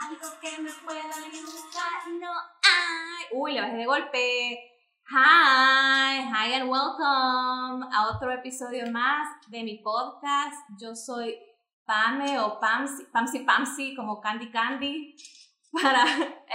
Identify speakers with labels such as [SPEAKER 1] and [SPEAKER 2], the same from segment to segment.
[SPEAKER 1] algo que me pueda ayudar, no hay. Uy, le bajé de golpe. Hi, hi and welcome a otro episodio más de mi podcast. Yo soy Pame o Pamsi, Pamsi Pamsi, como Candy Candy para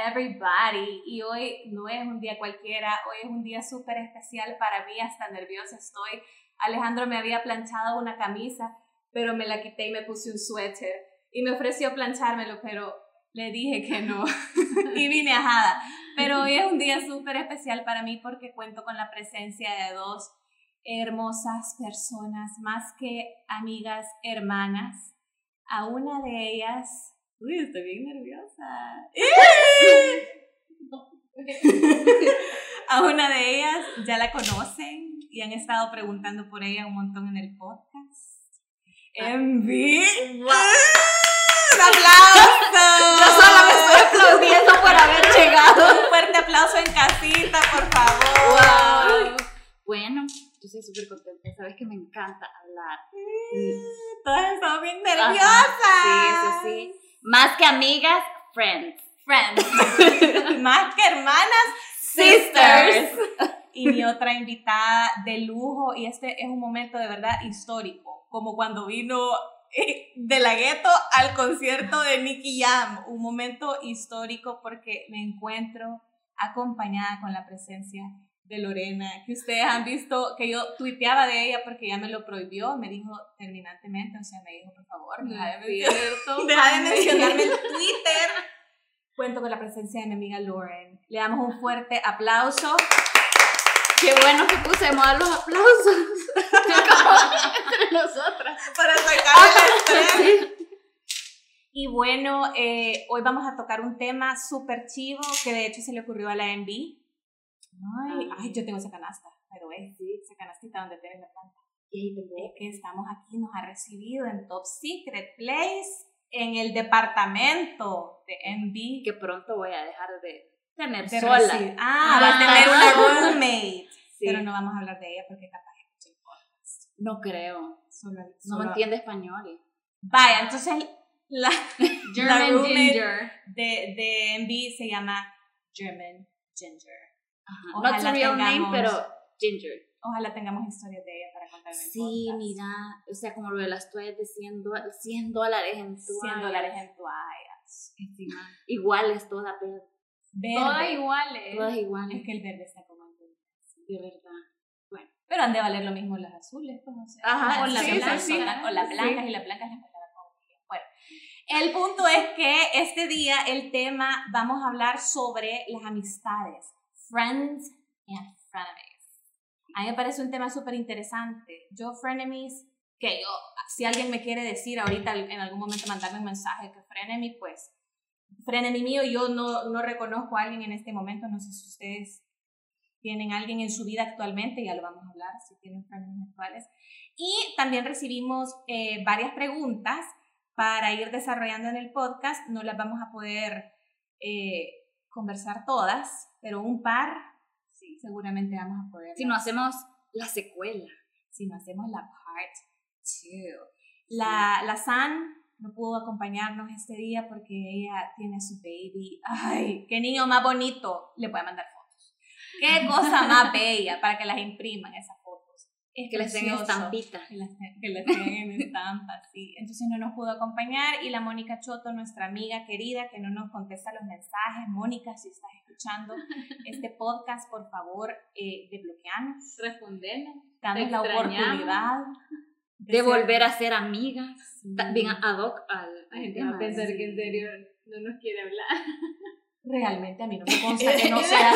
[SPEAKER 1] everybody. Y hoy no es un día cualquiera, hoy es un día súper especial para mí, hasta nerviosa estoy. Alejandro me había planchado una camisa, pero me la quité y me puse un suéter. Y me ofreció planchármelo, pero le dije que no. y vine ajada. Pero hoy es un día súper especial para mí porque cuento con la presencia de dos hermosas personas, más que amigas, hermanas. A una de ellas Uy, estoy bien nerviosa. A una de ellas ya la conocen y han estado preguntando por ella un montón en el podcast. Envy. ¡Un aplauso!
[SPEAKER 2] Yo solo me estoy aplaudiendo por haber llegado.
[SPEAKER 1] Un fuerte aplauso en casita, por favor.
[SPEAKER 2] Wow. Bueno, yo soy súper contenta. Sabes que me encanta hablar.
[SPEAKER 1] Todas estamos bien nerviosas.
[SPEAKER 2] Sí, eso sí. Más que amigas, friends.
[SPEAKER 1] Friends. Más que hermanas, sisters. Y mi otra invitada de lujo, y este es un momento de verdad histórico, como cuando vino de la gueto al concierto de Nicky Jam, un momento histórico porque me encuentro acompañada con la presencia de Lorena, que ustedes han visto que yo tuiteaba de ella porque ella me lo prohibió, me dijo terminantemente, o sea, me dijo, por favor, deja de, deja de mencionarme en Twitter. Cuento con la presencia de mi amiga Lauren. Le damos un fuerte aplauso.
[SPEAKER 2] Qué bueno que pusemos a los aplausos entre nosotras.
[SPEAKER 1] Para sacar el estrés. Y bueno, eh, hoy vamos a tocar un tema súper chivo que de hecho se le ocurrió a la MB Ay, ay, yo tengo esa canasta, pero es, sí, esa canastita donde tienes la planta. Y es que estamos aquí, nos ha recibido en Top Secret Place, en el departamento de MB.
[SPEAKER 2] Que pronto voy a dejar de tener sola.
[SPEAKER 1] Ah, va a tener una roommate. Pero no vamos a hablar de ella porque capaz.
[SPEAKER 2] No creo. no entiende español.
[SPEAKER 1] Vaya, entonces la,
[SPEAKER 2] German Ginger
[SPEAKER 1] de, de MB se llama German Ginger.
[SPEAKER 2] Not a real name, pero Ginger.
[SPEAKER 1] Ojalá tengamos historias de ella para contar
[SPEAKER 2] Sí, mira, o sea, como lo de las toallas de 100, 100 dólares en toallas.
[SPEAKER 1] 100 dólares en toallas.
[SPEAKER 2] Encima. Iguales todas, pero...
[SPEAKER 1] Verde. Todas
[SPEAKER 2] iguales. Todas iguales.
[SPEAKER 1] Es que el verde está como en
[SPEAKER 2] De verdad.
[SPEAKER 1] Pero han de valer lo mismo las azules, pues, o sea.
[SPEAKER 2] Ajá,
[SPEAKER 1] o, la
[SPEAKER 2] sí,
[SPEAKER 1] blanca,
[SPEAKER 2] sí,
[SPEAKER 1] o las blancas y las blancas las Bueno, el punto es que este día el tema, vamos a hablar sobre las amistades Friends and Frenemies. A mí me parece un tema súper interesante. Yo, Frenemies, que yo, si alguien me quiere decir ahorita en algún momento mandarme un mensaje que Frenemy, pues, Frenemy mío, yo no, no reconozco a alguien en este momento, no sé si ustedes tienen a alguien en su vida actualmente, ya lo vamos a hablar, si tienen frenemies actuales. Y también recibimos eh, varias preguntas para ir desarrollando en el podcast, no las vamos a poder eh, conversar todas, pero un par, sí, seguramente vamos a poder.
[SPEAKER 2] Si no hacemos la secuela.
[SPEAKER 1] Si no hacemos la part 2. La, la San no pudo acompañarnos este día porque ella tiene su baby. Ay, qué niño más bonito. Le voy a mandar. Qué cosa más bella para que las impriman esas
[SPEAKER 2] es que les den estampita.
[SPEAKER 1] Que les, den estampa, sí. Entonces no nos pudo acompañar y la Mónica Choto, nuestra amiga querida, que no nos contesta los mensajes. Mónica, si estás escuchando este podcast, por favor, eh, desbloqueanos.
[SPEAKER 2] Respondenos.
[SPEAKER 1] Danos la oportunidad.
[SPEAKER 2] De, volver a ser amigas. Bien ad hoc al,
[SPEAKER 3] a pensar que en serio no nos quiere hablar.
[SPEAKER 1] Realmente a mí no me consta que no sea,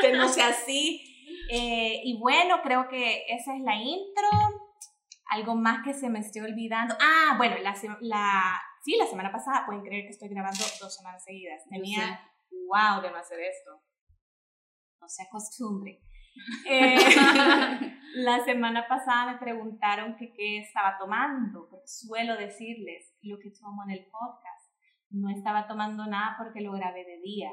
[SPEAKER 1] que no sea así eh, y bueno, creo que esa es la intro. Algo más que se me esté olvidando. Ah, bueno, la, la, sí, la semana pasada, pueden creer que estoy grabando dos semanas seguidas. Tenía, wow, de no hacer esto. No se acostumbre. Eh, la semana pasada me preguntaron que qué estaba tomando, porque suelo decirles lo que tomo en el podcast. No estaba tomando nada porque lo grabé de día.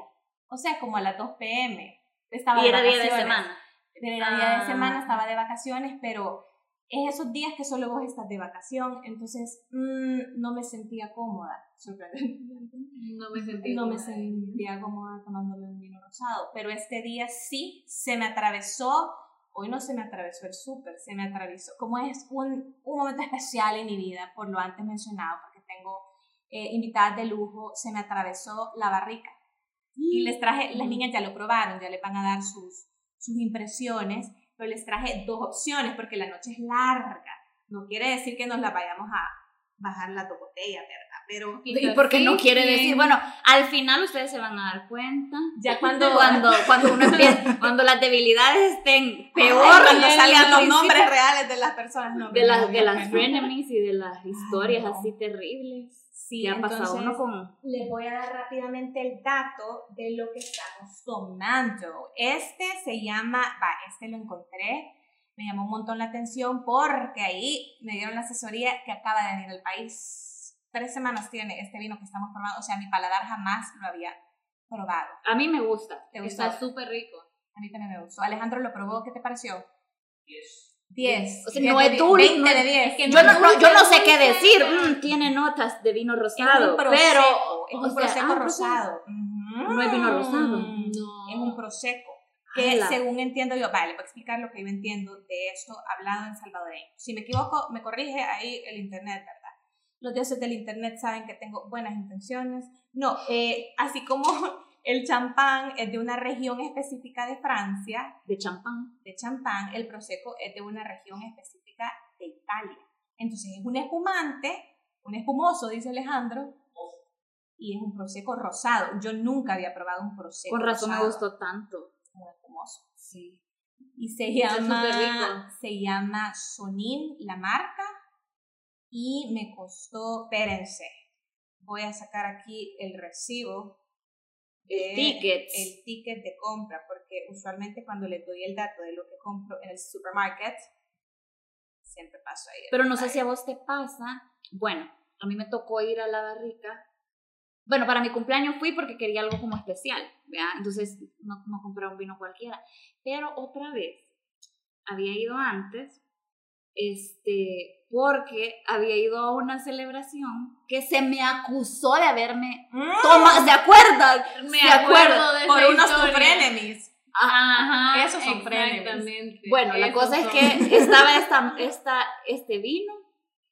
[SPEAKER 1] O sea, como a las 2 pm.
[SPEAKER 2] Estaba y era día de semana
[SPEAKER 1] de día de semana, ah. estaba de vacaciones, pero es esos días que solo vos estás de vacación, entonces mm, no me sentía cómoda, sorprendentemente.
[SPEAKER 3] No me sentí
[SPEAKER 1] No me
[SPEAKER 3] cómoda.
[SPEAKER 1] sentía cómoda tomándome un vino rosado, pero este día sí se me atravesó, hoy no se me atravesó el súper, se me atravesó, como es un, un momento especial en mi vida, por lo antes mencionado, porque tengo eh, invitadas de lujo, se me atravesó la barrica. Y les traje, las niñas ya lo probaron, ya les van a dar sus, sus impresiones, pero les traje dos opciones porque la noche es larga. No quiere decir que nos la vayamos a bajar las dos botellas, ¿verdad? Pero
[SPEAKER 2] Y porque no quiere decir, bueno, al final ustedes se van a dar cuenta.
[SPEAKER 1] ya cuando,
[SPEAKER 2] Cuando, cuando uno empieza, cuando las debilidades estén peor,
[SPEAKER 1] Ay, cuando
[SPEAKER 2] al
[SPEAKER 1] salgan los
[SPEAKER 2] principio,
[SPEAKER 1] nombres reales de las personas. No,
[SPEAKER 2] de
[SPEAKER 1] no,
[SPEAKER 2] las,
[SPEAKER 1] no,
[SPEAKER 2] de
[SPEAKER 1] no,
[SPEAKER 2] las
[SPEAKER 1] no.
[SPEAKER 2] frenemies y de las historias
[SPEAKER 1] no.
[SPEAKER 2] así terribles
[SPEAKER 1] Sí,
[SPEAKER 2] que ha pasado uno con
[SPEAKER 1] Les voy a dar rápidamente el dato de lo que estamos tomando. Este se llama, va, este lo encontré, me llamó un montón la atención porque ahí me dieron la asesoría que acaba de venir al país. Tres semanas tiene este vino que estamos probando, o sea, mi paladar jamás lo había probado.
[SPEAKER 2] a mí me gusta.
[SPEAKER 1] ¿Te gustó?
[SPEAKER 3] Está súper rico.
[SPEAKER 1] A mí también me gustó. Alejandro lo probó, ¿qué te pareció? 10.
[SPEAKER 2] O sea, no es dulce,
[SPEAKER 1] 20
[SPEAKER 2] no
[SPEAKER 1] de
[SPEAKER 2] es-
[SPEAKER 1] 10.
[SPEAKER 3] es que
[SPEAKER 2] Yo no,
[SPEAKER 3] es
[SPEAKER 2] no- yo no sé qué decir, mm, tiene notas de vino
[SPEAKER 1] Es
[SPEAKER 2] rosado,
[SPEAKER 1] un
[SPEAKER 2] pero
[SPEAKER 1] es un
[SPEAKER 2] sea,
[SPEAKER 1] prosecco
[SPEAKER 2] ah,
[SPEAKER 1] rosado. Ujú.
[SPEAKER 2] No es vino rosado.
[SPEAKER 3] No.
[SPEAKER 1] Es un prosecco. Que
[SPEAKER 2] Ala.
[SPEAKER 1] según entiendo yo, vale, voy a explicar lo que yo entiendo de esto hablado en salvadoreño. Si me equivoco, me corrige ahí el internet, ¿verdad? Los dioses del internet saben que tengo buenas intenciones. No, eh, así como el champán es de una región específica de Francia,
[SPEAKER 2] de champán.
[SPEAKER 1] de champán, el prosecco es de una región específica de Italia. Entonces es un espumante, un espumoso, dice Alejandro, y es un prosecco rosado. Yo nunca había probado un prosecco
[SPEAKER 2] Con razón me
[SPEAKER 1] rosado,
[SPEAKER 2] gustó tanto.
[SPEAKER 1] un espumoso.
[SPEAKER 2] Sí.
[SPEAKER 1] Y se llama, se llama Sonin, la marca, y me costó, espérense, voy a sacar aquí el recibo. de-
[SPEAKER 2] Tickets.
[SPEAKER 1] el ticket de compra, porque usualmente cuando les doy el dato de lo que compro en el supermarket, siempre paso ahí. el
[SPEAKER 2] Pero no sé si a vos te pasa. Bueno, a mí me tocó ir a la barrica. Bueno, para mi cumpleaños fui porque quería algo como especial, ¿verdad? Entonces no, no compré un vino cualquiera. Pero otra vez, había ido antes, este, porque había ido a una celebración que se me acusó de haberme
[SPEAKER 1] Mm,
[SPEAKER 2] tomado, ¿se acuerdan?
[SPEAKER 3] Me
[SPEAKER 2] ¿Se
[SPEAKER 3] acuerdo de
[SPEAKER 1] por
[SPEAKER 3] esa
[SPEAKER 1] unos frenemies.
[SPEAKER 3] Ajá,
[SPEAKER 1] Esos son frenemies.
[SPEAKER 3] exactamente.
[SPEAKER 2] Bueno, la
[SPEAKER 3] Esos
[SPEAKER 2] cosa es
[SPEAKER 3] son-
[SPEAKER 2] que estaba esta, esta, este vino,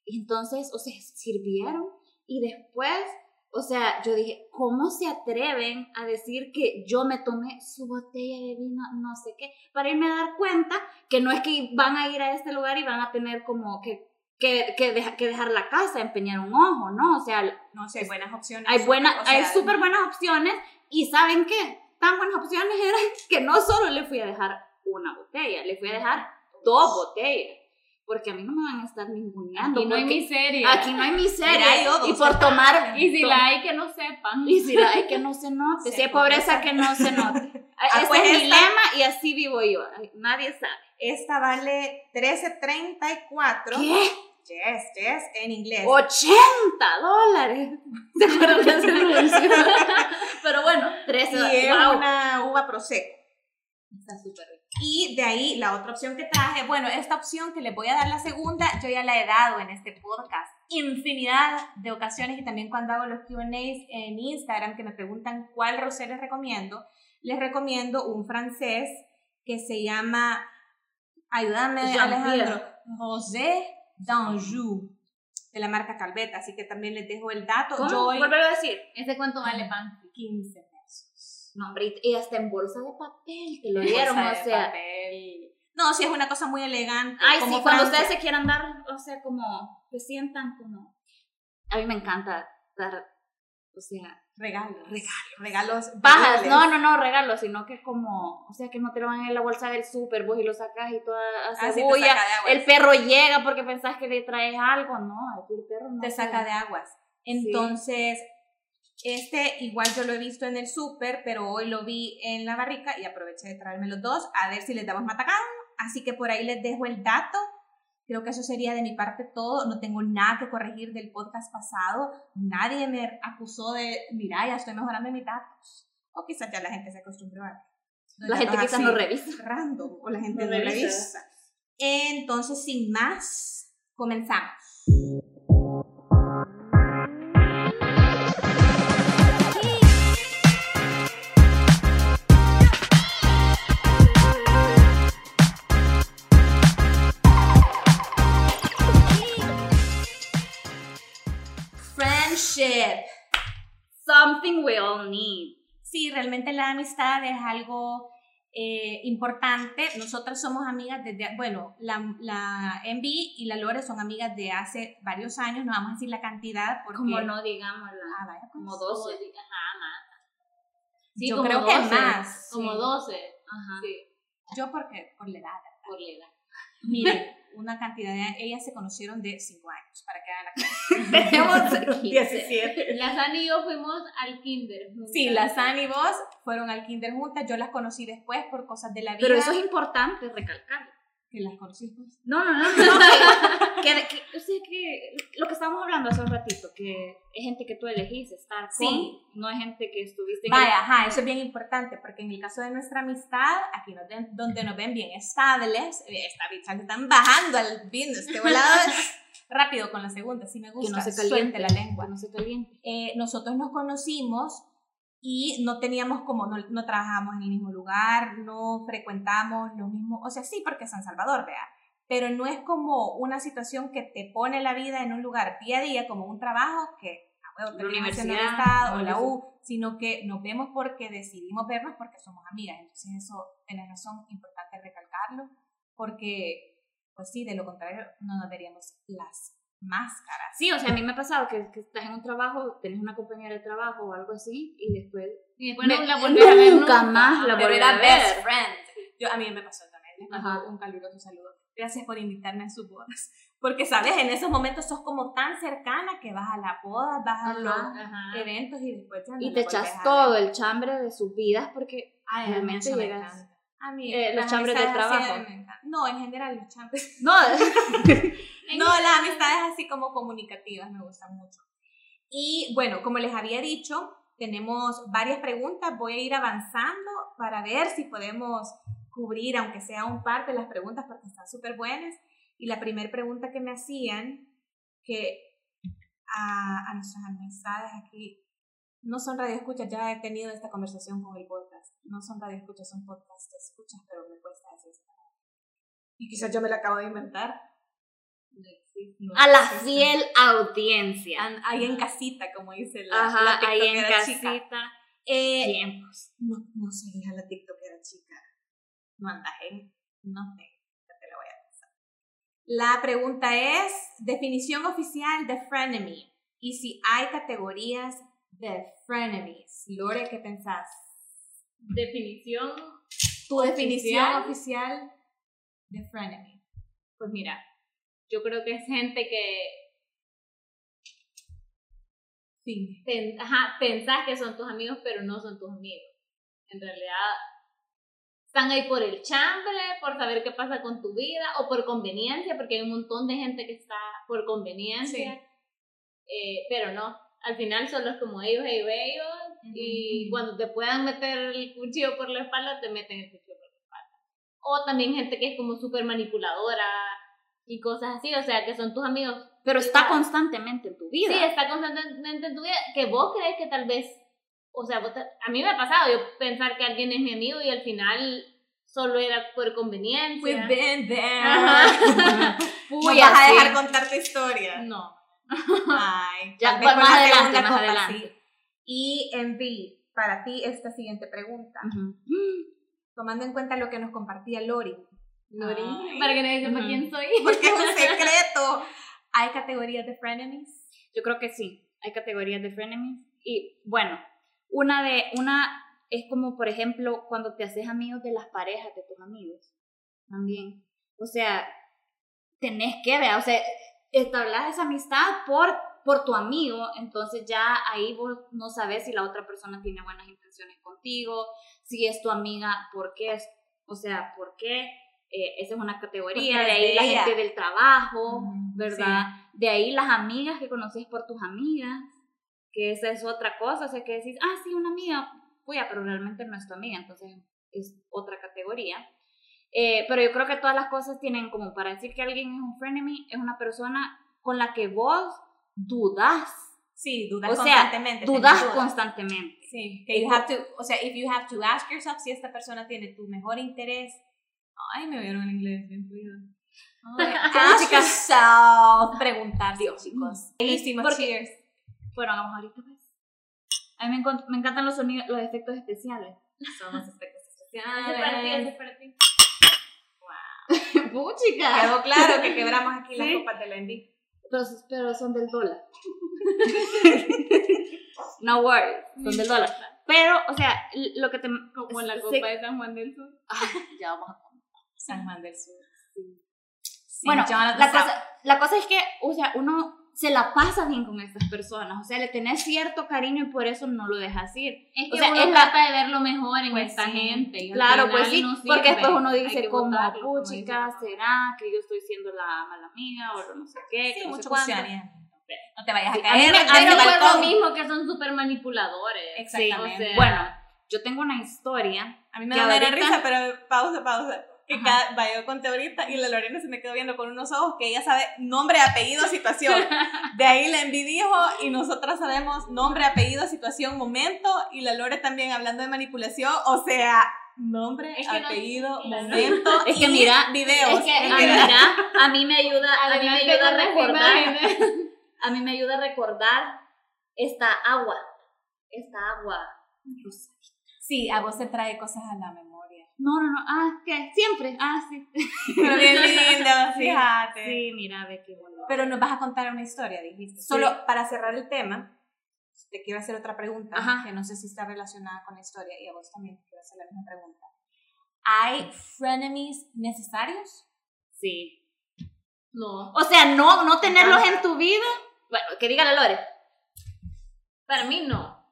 [SPEAKER 2] y entonces, o sea, sirvieron, y después, o sea, yo dije, ¿cómo se atreven a decir que yo me tomé su botella de vino, no sé qué, para irme a dar cuenta que no es que van a ir a este lugar y van a tener como que, que, que, deja- que dejar la casa, empeñar un ojo, ¿no? O sea,
[SPEAKER 1] No sé, hay buenas opciones.
[SPEAKER 2] hay buenas,
[SPEAKER 1] o sea,
[SPEAKER 2] hay súper buenas opciones, y ¿saben qué? Tan buenas opciones eran que no solo le fui a dejar una botella, le fui a dejar dos botellas. Porque a mí no me van a estar ninguneando.
[SPEAKER 3] Aquí no hay miseria.
[SPEAKER 2] Aquí no hay miseria.
[SPEAKER 1] Mira,
[SPEAKER 2] y por tomar.
[SPEAKER 3] Y si la hay, que no sepan.
[SPEAKER 2] Y si la hay que no se note.
[SPEAKER 1] Sí,
[SPEAKER 2] si hay pobreza, que no se note.
[SPEAKER 1] Ah,
[SPEAKER 2] Ese
[SPEAKER 1] pues
[SPEAKER 2] es mi
[SPEAKER 1] esta-
[SPEAKER 2] lema y así vivo yo. Nadie sabe.
[SPEAKER 1] Esta vale 13.34.
[SPEAKER 2] ¿Qué?
[SPEAKER 1] Yes, yes, en inglés.
[SPEAKER 2] 80 dólares. ¿Se acuerdan de ese anuncio? Pero bueno, 13
[SPEAKER 1] y es
[SPEAKER 2] wow.
[SPEAKER 1] una uva prosecco.
[SPEAKER 3] Está súper rico.
[SPEAKER 1] Y de ahí la otra opción que traje, bueno, esta opción que les voy a dar la segunda, yo ya la he dado en este podcast infinidad de ocasiones y también cuando hago los Q&As en Instagram que me preguntan cuál rosé les recomiendo, les recomiendo un francés que se llama, ayúdame. Alejandro, Rosé d'Anjou de la marca Calvet, así que también les dejo el dato.
[SPEAKER 2] ¿Cómo?
[SPEAKER 1] Yo hoy
[SPEAKER 2] a decir.
[SPEAKER 3] ¿Ese cuánto vale, pan?
[SPEAKER 1] 15 pesos.
[SPEAKER 2] No, hombre, y hasta en bolsa de papel te lo dieron, o sea.
[SPEAKER 1] papel. No, sí es una cosa muy elegante.
[SPEAKER 2] Ay,
[SPEAKER 1] como
[SPEAKER 2] sí, cuando ustedes se quieran dar, o sea, como, se sientan como. A mí me encanta dar, o sea,
[SPEAKER 1] Regalos. Regalos.
[SPEAKER 2] pajas,
[SPEAKER 1] verdes.
[SPEAKER 2] no, no, no, regalos, sino que como, o sea, que no te lo van en la bolsa del súper, vos y lo sacas y toda
[SPEAKER 1] Ah,
[SPEAKER 2] hace bulla.
[SPEAKER 1] aguas.
[SPEAKER 2] El perro llega porque pensás que le traes algo, no, aquí el perro no.
[SPEAKER 1] te saca de aguas. Entonces, este igual yo lo he visto en el súper, pero hoy lo vi en la barrica y aproveché de traerme los dos a ver si les damos matacán. Así que por ahí les dejo el dato. Creo que eso sería de mi parte todo. No tengo nada que corregir del podcast pasado. Nadie me acusó de, mira, ya estoy mejorando en mis datos. O quizás ya la gente se acostumbró a...
[SPEAKER 2] La gente quizás no revisa.
[SPEAKER 1] Random, o la gente
[SPEAKER 3] No
[SPEAKER 1] no
[SPEAKER 3] revisa.
[SPEAKER 1] revisa. Entonces, sin más, comenzamos.
[SPEAKER 2] Something we all need.
[SPEAKER 1] Sí, realmente la amistad es algo eh, importante. Nosotras somos amigas desde, bueno, la, la Envy y la Lore son amigas de hace varios años, no vamos a decir la cantidad porque...
[SPEAKER 2] Como no digamos la,
[SPEAKER 1] Ah, vaya, pues.
[SPEAKER 2] como
[SPEAKER 3] Como
[SPEAKER 2] 12.
[SPEAKER 3] di- Ajá, más. Sí,
[SPEAKER 1] Yo
[SPEAKER 3] como
[SPEAKER 1] creo que
[SPEAKER 3] 12,
[SPEAKER 1] más,
[SPEAKER 3] Como
[SPEAKER 1] sí.
[SPEAKER 3] 12.
[SPEAKER 2] Ajá.
[SPEAKER 3] Sí,
[SPEAKER 1] Yo porque, por la edad.
[SPEAKER 3] por la edad.
[SPEAKER 1] Miren, una cantidad de... Ellas se conocieron de 5 años, para que hagan la
[SPEAKER 2] Tenemos
[SPEAKER 1] 17.
[SPEAKER 3] La Sani y yo fuimos al kinder. juntas.
[SPEAKER 1] Sí, la San y vos fueron al kinder juntas, yo las conocí después por cosas de la vida.
[SPEAKER 2] Pero eso es importante recalcar.
[SPEAKER 1] Que las después.
[SPEAKER 2] No, no, no, no. que, que, que- o sea, que lo que estábamos hablando hace un ratito, que es gente que tú elegiste estar con,
[SPEAKER 1] Sí.
[SPEAKER 2] no es gente que estuviste en el-
[SPEAKER 1] Vaya, ajá, eso es bien importante, porque en el caso de nuestra amistad, aquí nos donde nos ven bien estables, eh, esta bicha que están bajando al vino, este volado, rápido con la segunda, si me
[SPEAKER 2] que
[SPEAKER 1] gusta,
[SPEAKER 2] no se caliente
[SPEAKER 1] la lengua.
[SPEAKER 2] que no se caliente.
[SPEAKER 1] Eh, nosotros nos conocimos y no teníamos como, no, no trabajábamos en el mismo lugar, no frecuentamos los mismos, o sea, sí, porque es San Salvador, vea, pero no es como una situación que te pone la vida en un lugar día a día, como un trabajo que, a huevo,
[SPEAKER 2] La universidad,
[SPEAKER 1] amistad o
[SPEAKER 2] o
[SPEAKER 1] la U, sino que nos vemos porque decidimos vernos porque somos amigas, entonces eso, tenés razón, importante recalcarlo, porque, pues sí, de lo contrario, no nos veríamos las máscaras.
[SPEAKER 2] Sí, o sea, a mí me ha pasado que, que estás en un trabajo, tenés una compañera de trabajo o algo así, y después
[SPEAKER 3] Y después
[SPEAKER 2] Me-
[SPEAKER 3] no la volví a ver
[SPEAKER 2] nunca más la
[SPEAKER 1] era
[SPEAKER 2] a ver.
[SPEAKER 1] best friend. Yo, a mí me pasó también. Les mando un caluroso saludo. Gracias por invitarme a sus bodas. Porque, ¿sabes? En esos momentos sos como tan cercana que vas a la boda, vas a
[SPEAKER 2] Ajá.
[SPEAKER 1] los
[SPEAKER 3] Ajá.
[SPEAKER 1] eventos y después ya no
[SPEAKER 2] y te echas
[SPEAKER 1] a
[SPEAKER 2] todo el chambre de sus vidas porque
[SPEAKER 1] Ay, a
[SPEAKER 2] realmente
[SPEAKER 1] me
[SPEAKER 2] llegas-.
[SPEAKER 1] A mí,
[SPEAKER 2] Eh, los chambres
[SPEAKER 1] así
[SPEAKER 2] trabajo.
[SPEAKER 1] encantan. No, en general los chambres.
[SPEAKER 2] no
[SPEAKER 1] No, las amistades así como comunicativas me gustan mucho. Y bueno, como les había dicho, tenemos varias preguntas. Voy a ir avanzando para ver si podemos cubrir, aunque sea un par de las preguntas, porque están súper buenas. Y la primera pregunta que me hacían, que a, a nuestras amistades aquí, no son radioescuchas, ya he tenido esta conversación con el podcast. No son radioescuchas, son podcast escuchas, pero me cuesta decir. Y quizás yo me la acabo de inventar.
[SPEAKER 3] No existe.
[SPEAKER 1] No
[SPEAKER 2] a la fiel audiencia.
[SPEAKER 1] An- ahí en casita, como dice la,
[SPEAKER 2] Ajá,
[SPEAKER 1] la
[SPEAKER 2] ahí en
[SPEAKER 1] tiktokera chica.
[SPEAKER 2] casita.
[SPEAKER 1] Eh,
[SPEAKER 2] Tiempos.
[SPEAKER 1] no, no sé, hija, la tiktokera chica. No andas en, no sé, ya te la voy a pasar. La pregunta es, definición oficial de frenemy. Y si hay categorías de frenemies. Lore, ¿qué pensás?
[SPEAKER 3] Definición.
[SPEAKER 1] Tu
[SPEAKER 3] ¿Oficial?
[SPEAKER 1] definición oficial de frenemy.
[SPEAKER 3] Pues mira, yo creo que es gente que pen- ajá, pensás que son tus amigos, pero no son tus amigos. En realidad, están ahí por el chambre, por saber qué pasa con tu vida, o por conveniencia, porque hay un montón de gente que está por conveniencia.
[SPEAKER 1] Sí.
[SPEAKER 3] Eh, pero no, al final solo es como ellos, ellos, ellos, y cuando te puedan meter el cuchillo por la espalda, te meten el cuchillo por la espalda. O también gente que es como súper manipuladora y cosas así, o sea, que son tus amigos
[SPEAKER 2] Pero está
[SPEAKER 3] Claro.
[SPEAKER 2] constantemente en tu vida.
[SPEAKER 3] Sí, está constantemente en tu vida, que vos crees que tal vez, o sea, vos te- a mí me ha pasado yo pensar que alguien es mi amigo y al final solo era por conveniencia.
[SPEAKER 1] We've been there.
[SPEAKER 3] Ajá.
[SPEAKER 1] No vas a dejar contar tu historia.
[SPEAKER 3] No.
[SPEAKER 1] Ay,
[SPEAKER 2] Ya, pues, más
[SPEAKER 1] la
[SPEAKER 2] adelante, más adelante.
[SPEAKER 1] sí. Y Envy, para ti esta siguiente pregunta. Tomando en cuenta lo que nos compartía Lori. Lori.
[SPEAKER 3] Ay, para que nadie sepa
[SPEAKER 2] Ujú.
[SPEAKER 3] quién soy.
[SPEAKER 1] Porque es un secreto. ¿Hay categorías de frenemies?
[SPEAKER 2] Yo creo que sí, hay categorías de frenemies. Y bueno, una de, una es como, por ejemplo, cuando te haces amigos de las parejas de tus amigos. También. O sea, tenés que ver, o sea, estableces esa amistad por, por tu amigo, entonces ya ahí vos no sabes si la otra persona tiene buenas intenciones contigo, si es tu amiga, ¿por qué es? O sea, ¿por qué? Eh, esa es una categoría, de ahí la
[SPEAKER 1] ella.
[SPEAKER 2] gente del trabajo, ¿verdad? De ahí las amigas que conoces por tus amigas, que esa es otra cosa, o sea, que decís, ah, sí, una amiga, oye, pero realmente no es tu amiga, entonces es otra categoría. Eh, pero yo creo que todas las cosas tienen como para decir que alguien es un frenemy, es una persona con la que vos dudas.
[SPEAKER 1] Sí, dudas
[SPEAKER 2] O sea,
[SPEAKER 1] constantemente.
[SPEAKER 2] Dudas constantemente.
[SPEAKER 1] Sí, que you have to, o sea, if you have to ask yourself si esta persona tiene tu mejor interés. Ay, me vieron en inglés, bien fluido. Ask yourself. Preguntar,
[SPEAKER 2] Dios.
[SPEAKER 1] chicos. Hicimos
[SPEAKER 2] Porque-
[SPEAKER 1] cheers.
[SPEAKER 2] Bueno, vamos ahorita pues. A mí me, me encantan los sonidos, los efectos especiales.
[SPEAKER 1] Son los efectos
[SPEAKER 3] Ese es para ti,
[SPEAKER 1] especiales.
[SPEAKER 3] es para ti.
[SPEAKER 2] ¡Puchica!
[SPEAKER 1] Quedó claro que quebramos aquí las
[SPEAKER 2] Sí.
[SPEAKER 1] copas de la envidia.
[SPEAKER 2] Pero, pero son del dólar. no worries, son del dólar. Pero, o sea, lo que te...
[SPEAKER 3] Como la
[SPEAKER 2] sé-
[SPEAKER 3] copa de San Juan del Sur.
[SPEAKER 2] Ay, ya vamos a
[SPEAKER 1] San Juan del Sur. Sí,
[SPEAKER 2] bueno,
[SPEAKER 1] Jonathan
[SPEAKER 2] la cosa, la cosa es que, o sea, uno se la pasa bien con estas personas. O sea, le tenés cierto cariño y por eso no lo dejas ir.
[SPEAKER 3] Es
[SPEAKER 2] O
[SPEAKER 3] que
[SPEAKER 2] sea,
[SPEAKER 3] uno trata de ver lo mejor en
[SPEAKER 1] Pues
[SPEAKER 3] esta
[SPEAKER 1] sí.
[SPEAKER 3] gente. y
[SPEAKER 2] Claro, pues sí,
[SPEAKER 3] no
[SPEAKER 2] porque después uno dice como, puchica. ¿será que yo estoy siendo la mala amiga o no sé qué?
[SPEAKER 1] Sí,
[SPEAKER 2] que no sé
[SPEAKER 1] mucho
[SPEAKER 2] cuánto?
[SPEAKER 1] cuestionamiento. No te vayas
[SPEAKER 2] Sí,
[SPEAKER 1] a
[SPEAKER 2] a mí
[SPEAKER 1] caer
[SPEAKER 2] a mí
[SPEAKER 3] Pero
[SPEAKER 2] me
[SPEAKER 3] pues lo mismo que son súper manipuladores.
[SPEAKER 1] Exactamente.
[SPEAKER 3] o sea-
[SPEAKER 2] Bueno, yo tengo una historia.
[SPEAKER 1] A mí me da risa, pero pausa, pausa. Que cada, vaya, yo conté ahorita y la Lorena se me quedó viendo con unos ojos que ella sabe nombre, apellido, situación. De ahí la envidia dijo y nosotras sabemos nombre, apellido, situación, momento. Y la Lore también hablando de manipulación, o sea, nombre,
[SPEAKER 3] Es que no-
[SPEAKER 1] apellido,
[SPEAKER 3] la-
[SPEAKER 1] momento.
[SPEAKER 2] Es que
[SPEAKER 1] y
[SPEAKER 2] mira,
[SPEAKER 1] videos.
[SPEAKER 3] es que-
[SPEAKER 2] Ah, mira, a mí me ayuda, a mí me ayuda a recordar, a mí me ayuda a recordar esta agua, esta agua.
[SPEAKER 1] Sí, a vos te trae cosas a la memoria.
[SPEAKER 2] No, no, no, ah, ¿qué? Siempre, ah, sí.
[SPEAKER 1] Pero bien lindo, fíjate.
[SPEAKER 2] Sí, mira, ve qué bueno.
[SPEAKER 1] Pero nos vas a contar una historia, dijiste. Solo para cerrar el tema, te quiero hacer otra pregunta,
[SPEAKER 2] Ajá.
[SPEAKER 1] que no sé si está relacionada con la historia, y a vos también te quiero hacer la misma pregunta. ¿Hay frenemies necesarios?
[SPEAKER 2] Sí.
[SPEAKER 3] No,
[SPEAKER 2] O sea, no, no tenerlos en tu vida. Bueno, que diga la Lore.
[SPEAKER 3] para mí no.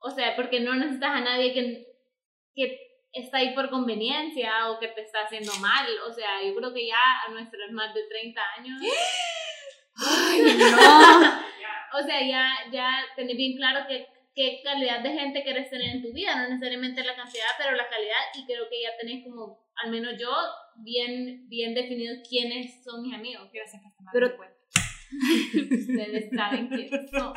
[SPEAKER 3] O sea, porque no necesitas a nadie que, que está ahí por conveniencia o que te está haciendo mal. O sea, yo creo que ya a nuestros más de 30 años,
[SPEAKER 2] No.
[SPEAKER 3] o sea, ya, ya tenés bien claro que qué calidad de gente querés tener en tu vida, no necesariamente la cantidad, pero la calidad, y creo que ya tenés como, al menos yo, bien, bien definido quiénes son mis amigos.
[SPEAKER 1] Gracias por
[SPEAKER 2] Pero-
[SPEAKER 1] en cuenta.
[SPEAKER 3] Ustedes saben que son.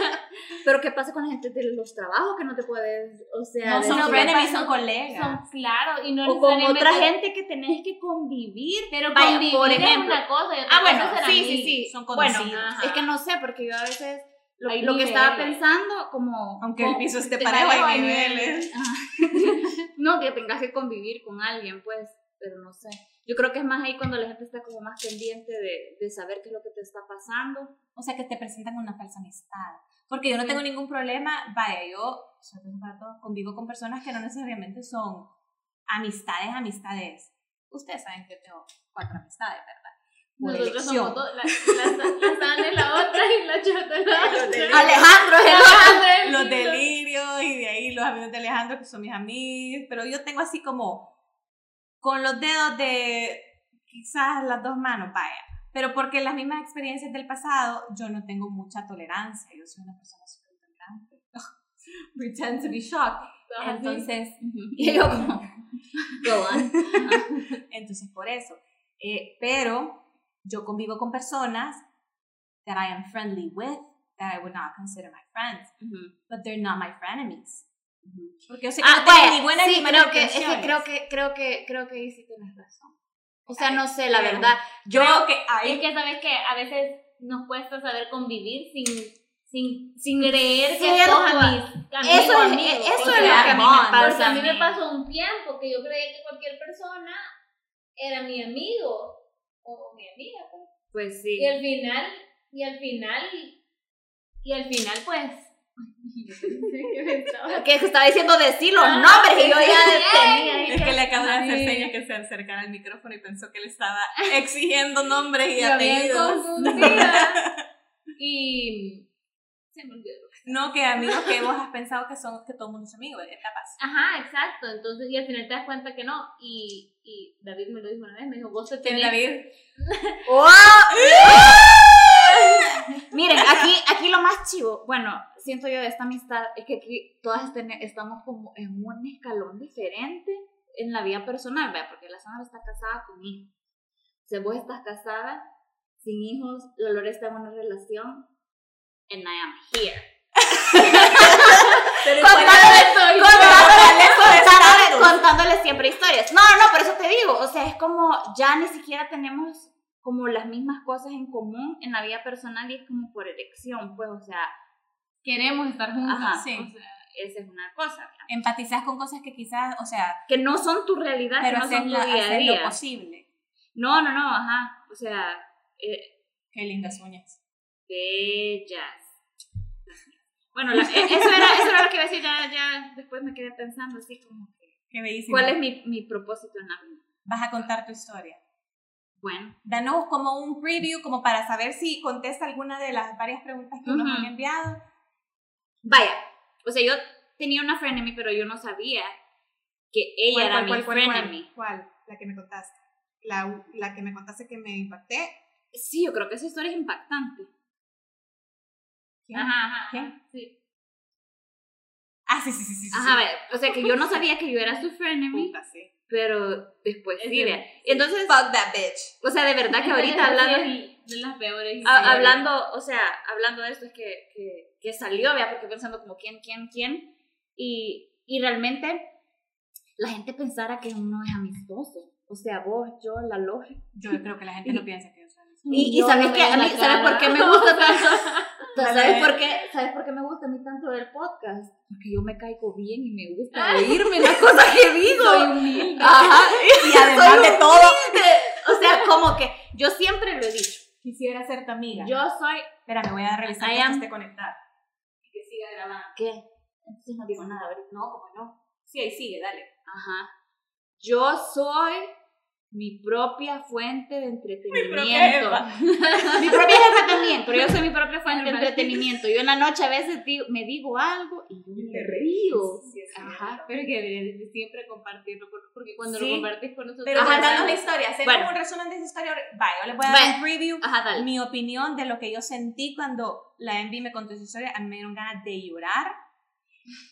[SPEAKER 2] Pero ¿qué pasa con la gente de los trabajos que no te puedes, o sea,
[SPEAKER 1] No son
[SPEAKER 3] pasa-
[SPEAKER 1] son colegas.
[SPEAKER 3] Son claro, y no
[SPEAKER 2] o con otra gente que tenés que convivir?
[SPEAKER 3] Pero
[SPEAKER 2] Vaya,
[SPEAKER 3] convivir
[SPEAKER 2] por
[SPEAKER 3] es
[SPEAKER 2] ejemplo.
[SPEAKER 3] una cosa y otra
[SPEAKER 2] Ah, bueno,
[SPEAKER 3] cosa es
[SPEAKER 2] sí, sí, sí.
[SPEAKER 1] Son
[SPEAKER 2] bueno,
[SPEAKER 1] conocidos.
[SPEAKER 3] Ajá.
[SPEAKER 2] es que no sé, porque yo a veces lo, lo que estaba pensando como...
[SPEAKER 1] Aunque el
[SPEAKER 2] como-
[SPEAKER 1] piso esté parejo, hay niveles.
[SPEAKER 2] No, que tengas que convivir con alguien, pues, pero no sé. Yo creo que es más ahí cuando la gente está como más pendiente de, de saber qué es lo que te está pasando.
[SPEAKER 1] O sea, que te presentan una falsa amistad. Porque yo no tengo ningún problema, vaya, yo para todo, convivo con personas que no necesariamente son amistades, amistades. Ustedes saben que tengo cuatro amistades, ¿verdad? Por
[SPEAKER 3] Nosotros
[SPEAKER 1] elección.
[SPEAKER 3] somos dos, la, la, la es la otra y la Chota es la otra.
[SPEAKER 2] Alejandro es el otro.
[SPEAKER 1] Los delirios y de ahí los amigos de Alejandro que son mis amigos, pero yo tengo así como con los dedos de quizás las dos manos, vaya. Pero porque las mismas experiencias del pasado, yo no tengo mucha tolerancia. Yo soy una persona súper tolerante. Pretend to be shocked. Entonces,
[SPEAKER 2] Y yo como, go on.
[SPEAKER 1] entonces por eso. Eh, pero yo convivo con personas that I am friendly with, that I would not consider my friends, but they're not my frenemies. Porque yo sé que
[SPEAKER 2] Ah,
[SPEAKER 1] no
[SPEAKER 2] vaya,
[SPEAKER 1] ni buenas
[SPEAKER 2] sí,
[SPEAKER 1] ni
[SPEAKER 2] creo que, es que creo que, creo que, creo que ahí sí tienes razón. O sea,
[SPEAKER 1] Ay,
[SPEAKER 2] no sé, la
[SPEAKER 1] creo.
[SPEAKER 2] verdad. Yo,
[SPEAKER 1] creo que hay
[SPEAKER 3] Es que sabes que a veces nos cuesta saber convivir sin, sin,
[SPEAKER 2] sin
[SPEAKER 3] creer que
[SPEAKER 2] cierto-
[SPEAKER 3] sos amis, amigo,
[SPEAKER 2] Eso es,
[SPEAKER 3] amigo.
[SPEAKER 2] eso es lo que a mí me pasa.
[SPEAKER 3] Porque a mí me pasó un tiempo que yo creía que cualquier persona era mi amigo o mi amiga. pues.
[SPEAKER 2] Pues sí.
[SPEAKER 3] Y al final, y al final, y al final pues...
[SPEAKER 2] Que estaba diciendo decir los
[SPEAKER 3] Ah,
[SPEAKER 2] nombres y yo ya
[SPEAKER 3] sí,
[SPEAKER 2] tenía.
[SPEAKER 1] Es que le acabo de hacer señas que se acercara al micrófono y pensó que le estaba exigiendo nombres y
[SPEAKER 3] Yo
[SPEAKER 1] apellidos.
[SPEAKER 3] Y se me olvidó.
[SPEAKER 1] No, que amigos que vos has pensado que son que todo el mundo es amigo, etapas.
[SPEAKER 3] Ajá, exacto. Entonces, y al final te das cuenta que no. Y, y David me lo dijo una vez, me dijo, vos te
[SPEAKER 1] ¿Quién
[SPEAKER 3] tenés...
[SPEAKER 1] David?
[SPEAKER 2] ¡Wow! Miren, aquí, aquí lo más chivo, bueno, siento yo de esta amistad es que aquí todas estamos como en un escalón diferente en la vida personal, ¿vea? porque la Sandra está casada con hijos. O sea, vos estás casada, sin hijos, la Lore está en una relación, and I am here.
[SPEAKER 1] Pero
[SPEAKER 2] Contándole- contándole siempre historias. No, no, por eso te digo, o sea, es como ya ni siquiera tenemos como las mismas cosas en común en la vida personal y es como por elección, pues, o sea,
[SPEAKER 3] Queremos estar juntos.
[SPEAKER 2] Ajá,
[SPEAKER 1] sí.
[SPEAKER 3] O sea,
[SPEAKER 2] esa es una cosa. ¿verdad?
[SPEAKER 1] Empatizas con cosas que quizás, o sea,
[SPEAKER 2] Que no son tu realidad,
[SPEAKER 1] pero
[SPEAKER 2] que no son tu
[SPEAKER 1] la-
[SPEAKER 2] día a día.
[SPEAKER 1] lo posible.
[SPEAKER 2] No, no, no, ajá. O sea, eh,
[SPEAKER 1] Qué lindas uñas.
[SPEAKER 2] bellas. Bueno, la- eh, eso, era, eso era lo que iba a decir, ya, ya después me quedé pensando así como que,
[SPEAKER 1] Qué bellísimo.
[SPEAKER 2] ¿cuál es mi, mi propósito en la vida?
[SPEAKER 1] Vas a contar tu historia.
[SPEAKER 2] Bueno,
[SPEAKER 1] Danos como un preview, como para saber si contesta alguna de las varias preguntas que nos
[SPEAKER 2] Ujú.
[SPEAKER 1] han enviado.
[SPEAKER 2] vaya, o sea, yo tenía una frenemy, pero yo no sabía que ella era mi frenemy.
[SPEAKER 1] ¿Cuál? La que me contaste. La, la que me contaste que me impacté.
[SPEAKER 2] Sí, yo creo que esa historia es impactante.
[SPEAKER 1] ¿Quién?
[SPEAKER 3] Ajá, ajá.
[SPEAKER 1] ¿Quién?
[SPEAKER 3] Sí.
[SPEAKER 1] Ah, sí, sí, sí, sí. sí,
[SPEAKER 2] Ajá, vaya, o sea, que yo no sabía que yo era su frenemy,
[SPEAKER 1] Puta, sí.
[SPEAKER 2] Pero después
[SPEAKER 3] Es
[SPEAKER 2] sí, vea. Entonces,
[SPEAKER 1] Fuck that bitch.
[SPEAKER 2] o sea, de verdad que ahorita hablando...
[SPEAKER 3] es de las peores
[SPEAKER 2] A- hablando, o sea, hablando de esto es que, que, que salió, vea, porque pensando como quién, quién, quién, y, y realmente la gente pensara que uno es amistoso. O sea, vos, yo, la logia.
[SPEAKER 1] Yo creo que la gente no piensa que yo soy amistosa.
[SPEAKER 2] Y, y
[SPEAKER 3] Yo
[SPEAKER 2] sabes
[SPEAKER 3] no
[SPEAKER 2] que a mí, ¿sabes por qué me gusta tanto? ¿Sabes
[SPEAKER 1] verdad.
[SPEAKER 2] por qué? ¿Sabes por qué me gusta a mí tanto del podcast? Porque yo me caigo bien y me gusta reírme las cosas que digo.
[SPEAKER 3] Soy humilde.
[SPEAKER 2] Ajá.
[SPEAKER 1] Y además
[SPEAKER 2] Soy
[SPEAKER 1] de todo.
[SPEAKER 2] O sea, como que yo siempre lo he dicho.
[SPEAKER 1] quisiera ser tu amiga.
[SPEAKER 2] Yo soy
[SPEAKER 1] Espera, me voy a revisar que esté conectada. Y que siga grabando.
[SPEAKER 2] ¿Qué? Entonces no digo nada ahorita.
[SPEAKER 1] No, como no. Sí, ahí sigue, dale.
[SPEAKER 2] Ajá. Yo soy mi propia fuente de entretenimiento. Mi propia jefa también, pero yo soy mi propia fuente de entretenimiento. Yo en la noche a veces digo- me digo algo y yo me río.
[SPEAKER 1] Sí.
[SPEAKER 2] Ajá.
[SPEAKER 3] Pero que deberías de siempre compartirlo, por- porque cuando
[SPEAKER 2] Sí.
[SPEAKER 3] lo compartes con nosotros...
[SPEAKER 1] Pero contanos la historia, hacemos
[SPEAKER 2] Bueno.
[SPEAKER 1] un resumen de esa historia. Vaya, yo les voy a dar un preview.
[SPEAKER 2] Ajá, dale.
[SPEAKER 1] Mi opinión de lo que yo sentí cuando la Envy me contó su historia, a mí me dieron ganas de llorar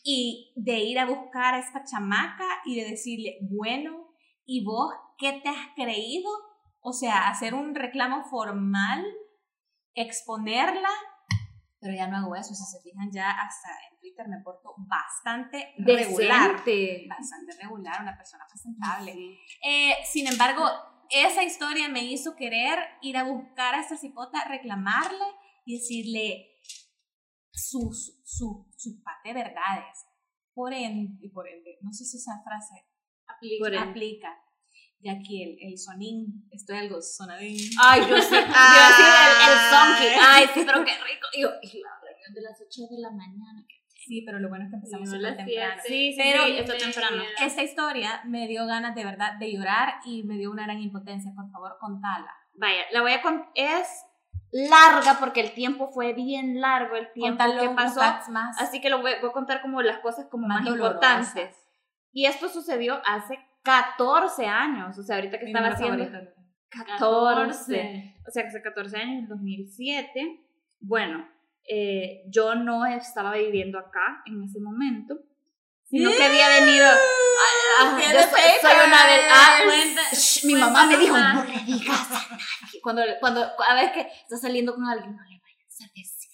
[SPEAKER 1] y de ir a buscar a esta chamaca y de decirle, bueno, ¿y vos qué te has creído? O sea, hacer un reclamo formal, exponerla, pero ya no hago eso, si se fijan ya hasta en Twitter me porto bastante regular. Bastante regular, una persona presentable. Eh, sin embargo, esa historia me hizo querer ir a buscar a esta cipota, reclamarle y decirle sus, su, su par de verdades. Por ende, por ende, no sé si esa frase
[SPEAKER 3] aplica.
[SPEAKER 1] Ya aquí el, el sonín, estoy algo sonadín.
[SPEAKER 2] Ay, yo sí. Yo sí, el, el zonky. Ay, sí, pero qué rico. Y, yo, y la reunión de las 8 de la mañana.
[SPEAKER 1] Sí, pero lo bueno es que empezamos
[SPEAKER 3] No,
[SPEAKER 1] súper temprano.
[SPEAKER 2] Sí, sí,
[SPEAKER 1] Pero-
[SPEAKER 2] sí, temprano.
[SPEAKER 1] Esta historia me dio ganas de verdad de llorar y me dio una gran impotencia. Por favor, contala.
[SPEAKER 2] Vaya, la voy a contar. Es larga porque el tiempo fue bien largo, el tiempo
[SPEAKER 1] Contalo
[SPEAKER 2] que pasó.
[SPEAKER 1] más.
[SPEAKER 2] Así que lo voy, voy a contar como las cosas como
[SPEAKER 1] Más
[SPEAKER 2] más, importantes. Y esto sucedió hace 14 años, o sea, ahorita que
[SPEAKER 1] Mi
[SPEAKER 2] estaba haciendo
[SPEAKER 1] favorito.
[SPEAKER 2] 14, o sea, que hace 14 años, en 2007. Bueno, eh, yo no estaba viviendo acá en ese momento, sino que había venido... Ah, ah, yo soy, soy una de... Ah, cuenta- Shh, mi mamá me dijo, no le digas a nadie. Cuando, cuando a ver que estás saliendo con alguien, no le vayas a decir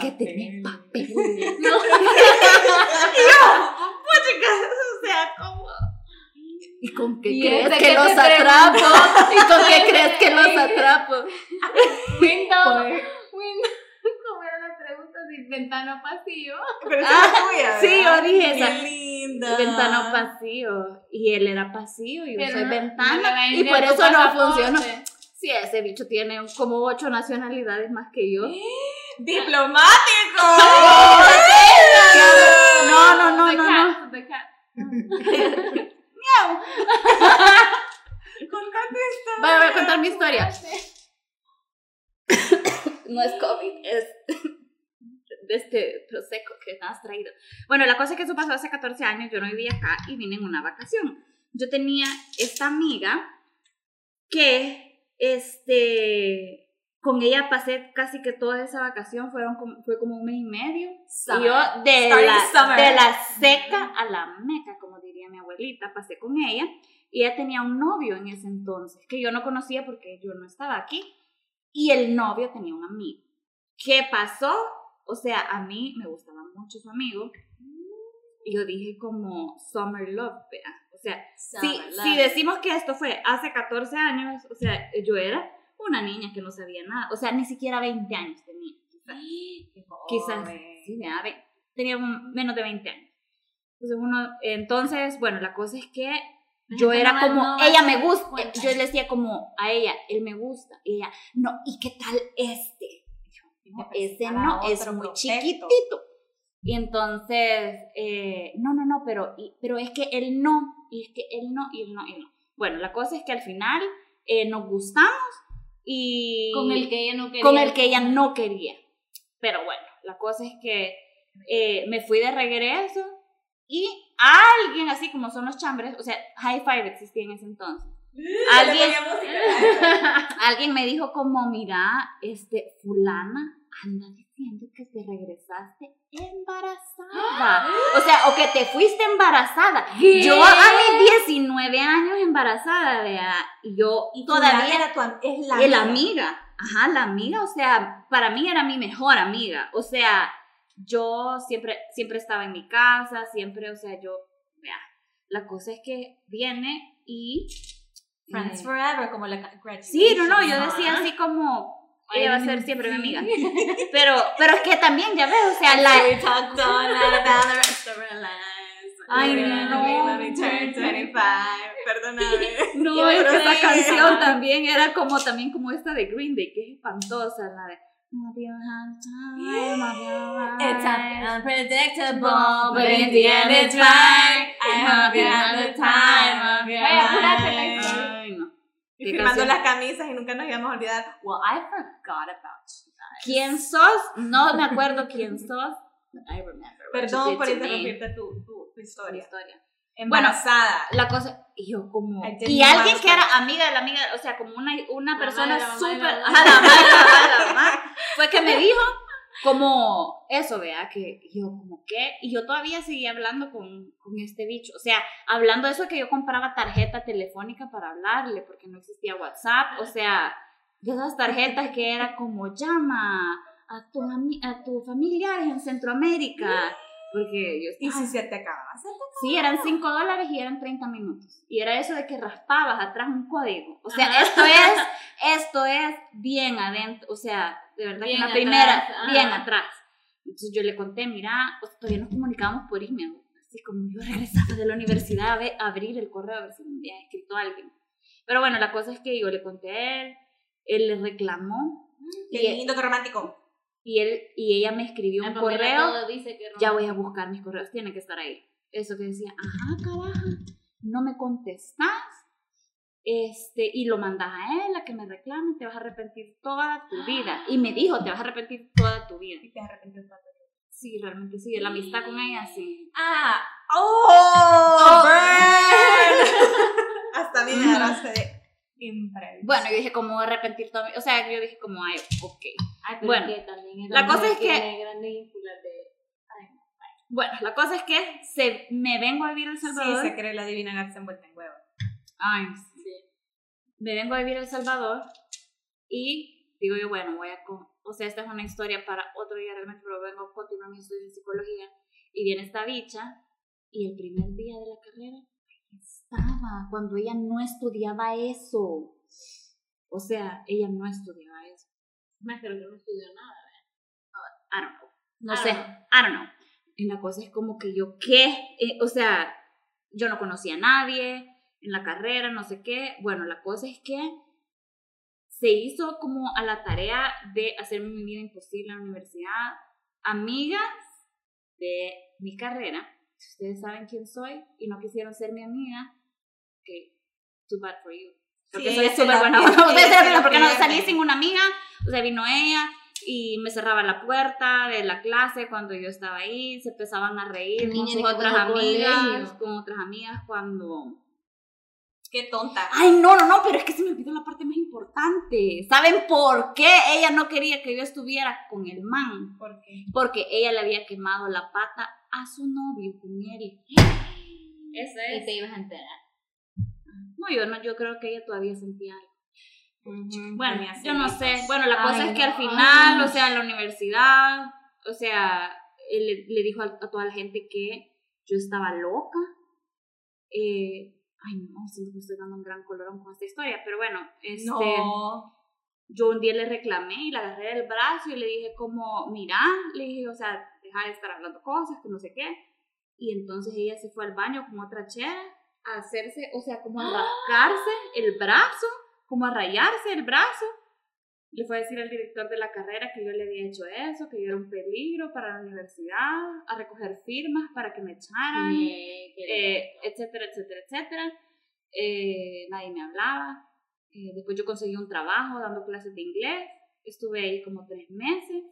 [SPEAKER 2] que tenés papel. No. y yo, puchica, o sea, ¿cómo? ¿Y con qué
[SPEAKER 3] ¿Y
[SPEAKER 2] crees que los atrapo? ¿Y con qué crees que los atrapo?
[SPEAKER 3] Window, window, ¿cómo eran las preguntas? ¿Y ventana pasillo?
[SPEAKER 1] Pero
[SPEAKER 2] Ah,
[SPEAKER 1] es tuya,
[SPEAKER 2] sí, yo dije esa.
[SPEAKER 1] Qué linda.
[SPEAKER 2] Ventana o pasillo. Y él era pasillo y yo
[SPEAKER 3] Pero
[SPEAKER 2] soy
[SPEAKER 3] no-
[SPEAKER 2] ventana. y por eso no funcionó. Sí, ese bicho tiene como ocho nacionalidades más que yo.
[SPEAKER 1] ¡Diplomático!
[SPEAKER 2] No, no, no, no, no.
[SPEAKER 3] cat.
[SPEAKER 1] Contate esto.
[SPEAKER 2] Voy a contar mi historia. No es COVID, es de este prosecco que me has traído. Bueno, la cosa es que eso pasó hace 14 años, yo no vivía acá y vine en una vacación. Yo tenía esta amiga que, este, con ella pasé casi que toda esa vacación, fueron como, fue como un mes y medio.
[SPEAKER 1] Summer.
[SPEAKER 2] Y yo de la,
[SPEAKER 1] summer.
[SPEAKER 2] de la seca a la meca, como diría mi abuelita, pasé con ella. Y ella tenía un novio en ese entonces, que yo no conocía porque yo no estaba aquí. Y el novio tenía un amigo. ¿Qué pasó? O sea, a mí me gustaba mucho su amigo. Y yo dije como Summer Love, vea. O sea, si,
[SPEAKER 1] Summer
[SPEAKER 2] si
[SPEAKER 1] love.
[SPEAKER 2] decimos que esto fue hace 14 años, o sea, yo era una niña que no sabía nada. O sea, ni siquiera 20 años tenía. Quizás, quizás sí, tenía un- menos de 20 años. Entonces, uno, entonces, bueno, la cosa es que yo era
[SPEAKER 3] no-
[SPEAKER 2] como,
[SPEAKER 3] no
[SPEAKER 2] ella me gusta,
[SPEAKER 3] cuenta.
[SPEAKER 2] yo le decía como a ella, él me gusta, y ella, no, ¿y qué tal este? Ese no, es muy
[SPEAKER 1] prospecto.
[SPEAKER 2] chiquitito. Y entonces, eh, no, no, no, pero, y- pero es que él no, y es que él no, y él no, y no. Bueno, la cosa es que al final eh, nos gustamos y...
[SPEAKER 3] Con el que ella no quería.
[SPEAKER 2] con el que ella no quería. Pero bueno, la cosa es que eh, me fui de regreso y alguien, así como son los chambres, o sea, High Five existía en ese entonces. Alguien, alguien me dijo como, mira, este, fulana anda diciendo que te regresaste embarazada. O sea, o que te fuiste embarazada. Yo a mis 19 años embarazada, vea, y yo
[SPEAKER 1] Y
[SPEAKER 2] todavía
[SPEAKER 1] era tu es la,
[SPEAKER 2] amiga. Ajá, la amiga, o sea, para mí era mi mejor amiga. O sea, yo siempre, siempre estaba en mi casa, siempre, o sea, yo, vea, la cosa es que viene y...
[SPEAKER 1] Friends
[SPEAKER 2] eh,
[SPEAKER 1] Forever, como la
[SPEAKER 2] Sí, no, no, yo decía así como, ella va a ser siempre mi amiga. Pero, pero es que también, ya ves, o sea, la...
[SPEAKER 1] We talked all night about the rest of our lives.
[SPEAKER 2] Ay, no.
[SPEAKER 1] only turned 25. Perdóname.
[SPEAKER 2] No,
[SPEAKER 1] creo
[SPEAKER 2] esa canción también era como, también como esta de Green Day, que es espantosa, la de...
[SPEAKER 1] It's unpredictable, but in the end it's right. I hope you have the time of your life. Y
[SPEAKER 2] ¿Qué
[SPEAKER 1] firmando
[SPEAKER 2] canción?
[SPEAKER 1] las camisas y nunca nos íbamos a olvidar. Well, I forgot about you guys.
[SPEAKER 2] ¿Quién sos? No me acuerdo quién sos. but I remember
[SPEAKER 1] Perdón por interrumpirte tu, tu, tu historia.
[SPEAKER 2] Historia.
[SPEAKER 1] Embarazada.
[SPEAKER 2] La cosa, y yo como... Y alguien que era amiga de la amiga, o sea, como una, una persona súper...
[SPEAKER 3] mamá.
[SPEAKER 2] la mamá, de la mamá, fue que me dijo como eso, vea, que yo como qué, y yo todavía seguía hablando con, con este bicho, o sea, hablando de eso que yo compraba tarjeta telefónica para hablarle, porque no existía WhatsApp, o sea, de esas tarjetas que era como llama a tu, a tus familiares en Centroamérica, porque yo
[SPEAKER 1] Y si se te acaba, se te
[SPEAKER 2] Sí, eran 5 dólares y eran 30 minutos. Y era eso de que raspabas atrás un código. O sea,
[SPEAKER 3] Ajá.
[SPEAKER 2] esto es, esto es bien adentro. O sea, de verdad
[SPEAKER 3] Bien
[SPEAKER 2] que la
[SPEAKER 3] atrás,
[SPEAKER 2] primera,
[SPEAKER 3] ajá.
[SPEAKER 2] bien atrás. Entonces yo le conté, mira, sea, todavía nos comunicábamos por email. Así como yo regresaba de la universidad a, ver- a abrir el correo a ver si me había escrito alguien. Pero bueno, la cosa es que yo le conté a él, él le reclamó
[SPEAKER 1] Qué
[SPEAKER 2] y,
[SPEAKER 1] lindo, qué romántico.
[SPEAKER 2] y, él, y ella me escribió
[SPEAKER 3] La
[SPEAKER 2] un correo
[SPEAKER 3] dice que
[SPEAKER 2] ya voy a buscar mis correos, tiene que estar ahí. Eso que decía, ajá, caraja, no me contestas, este, y lo mandas a él a que me reclame, te vas a arrepentir toda tu vida. Y me dijo, te vas a arrepentir toda tu vida.
[SPEAKER 1] Y te arrepientes tanto.
[SPEAKER 2] Sí, realmente sí, la amistad con ella, sí.
[SPEAKER 1] Ah, oh,
[SPEAKER 2] Oh.
[SPEAKER 1] burn. Hasta a mí me agarraste de imprevisto.
[SPEAKER 2] Bueno, yo dije, ¿cómo arrepentir toda mi O sea, yo dije, como, ay, ok.
[SPEAKER 3] Ay, pero
[SPEAKER 2] Bueno,
[SPEAKER 3] que también
[SPEAKER 2] la cosa es que-. Bueno, la cosa es que se, me vengo a vivir a El
[SPEAKER 1] Sí,
[SPEAKER 2] Salvador.
[SPEAKER 1] se cree la divina Garza envuelta en huevo.
[SPEAKER 2] Ay, sí. Me vengo a vivir a El Salvador y digo yo, bueno, voy a... con- O sea, esta es una historia para otro día realmente, pero vengo a continuar mis estudios de psicología y viene esta bicha y el primer día de la carrera estaba cuando ella no estudiaba eso. O sea, ella no estudiaba eso.
[SPEAKER 3] Más creo que no estudió nada.
[SPEAKER 2] I don't know. No
[SPEAKER 3] I
[SPEAKER 2] sé.
[SPEAKER 3] don't know.
[SPEAKER 2] I don't know. Y la cosa es como que yo, ¿qué? Eh, o sea, yo no conocía a nadie en la carrera, no sé qué. Bueno, la cosa es que se hizo como a la tarea de hacerme mi vida imposible en la universidad. Amigas de mi carrera, si ustedes saben quién soy y no quisieron ser mi amiga, que too bad for you. Porque
[SPEAKER 1] Sí,
[SPEAKER 2] soy súper buena. Ustedes porque no salí sin una amiga, o sea, vino ella y me cerraba la puerta de la clase cuando yo estaba ahí, se empezaban a reír con sus otras amigas, con otras amigas cuando
[SPEAKER 1] Qué tonta.
[SPEAKER 2] Ay, no, no, no, pero es que se me olvidó la parte más importante. ¿Saben por qué ella no quería que yo estuviera con el man?
[SPEAKER 1] ¿Por qué?
[SPEAKER 2] Porque ella le había quemado la pata a su novio con. Eso
[SPEAKER 3] Y te ibas a enterar.
[SPEAKER 2] No, yo no, yo creo que ella todavía sentía algo.
[SPEAKER 1] Ujú,
[SPEAKER 2] Bueno,
[SPEAKER 1] tenía
[SPEAKER 2] yo no sé. Bueno, la cosa
[SPEAKER 3] Ay,
[SPEAKER 2] es que al final, o sea, en la universidad, o sea, él le, le dijo a, a toda la gente que yo estaba loca. Eh, ay, no, siento que estoy dando un gran colorón con esta historia, pero bueno, este,
[SPEAKER 1] No.
[SPEAKER 2] yo un día le reclamé y la agarré del brazo y le dije como, mira, le dije, o sea, deja de estar hablando cosas, que no sé qué. Y entonces ella se fue al baño con otra chera a hacerse, o sea, como a rascarse el brazo, como a rayarse el brazo. Le fue a decir al director de la carrera que yo le había hecho eso, que yo era un peligro para la universidad, a recoger firmas para que me echaran,
[SPEAKER 3] qué
[SPEAKER 2] eh, etcétera, etcétera, etcétera. Eh, nadie me hablaba. Eh, después yo conseguí un trabajo dando clases de inglés. Estuve ahí como tres meses.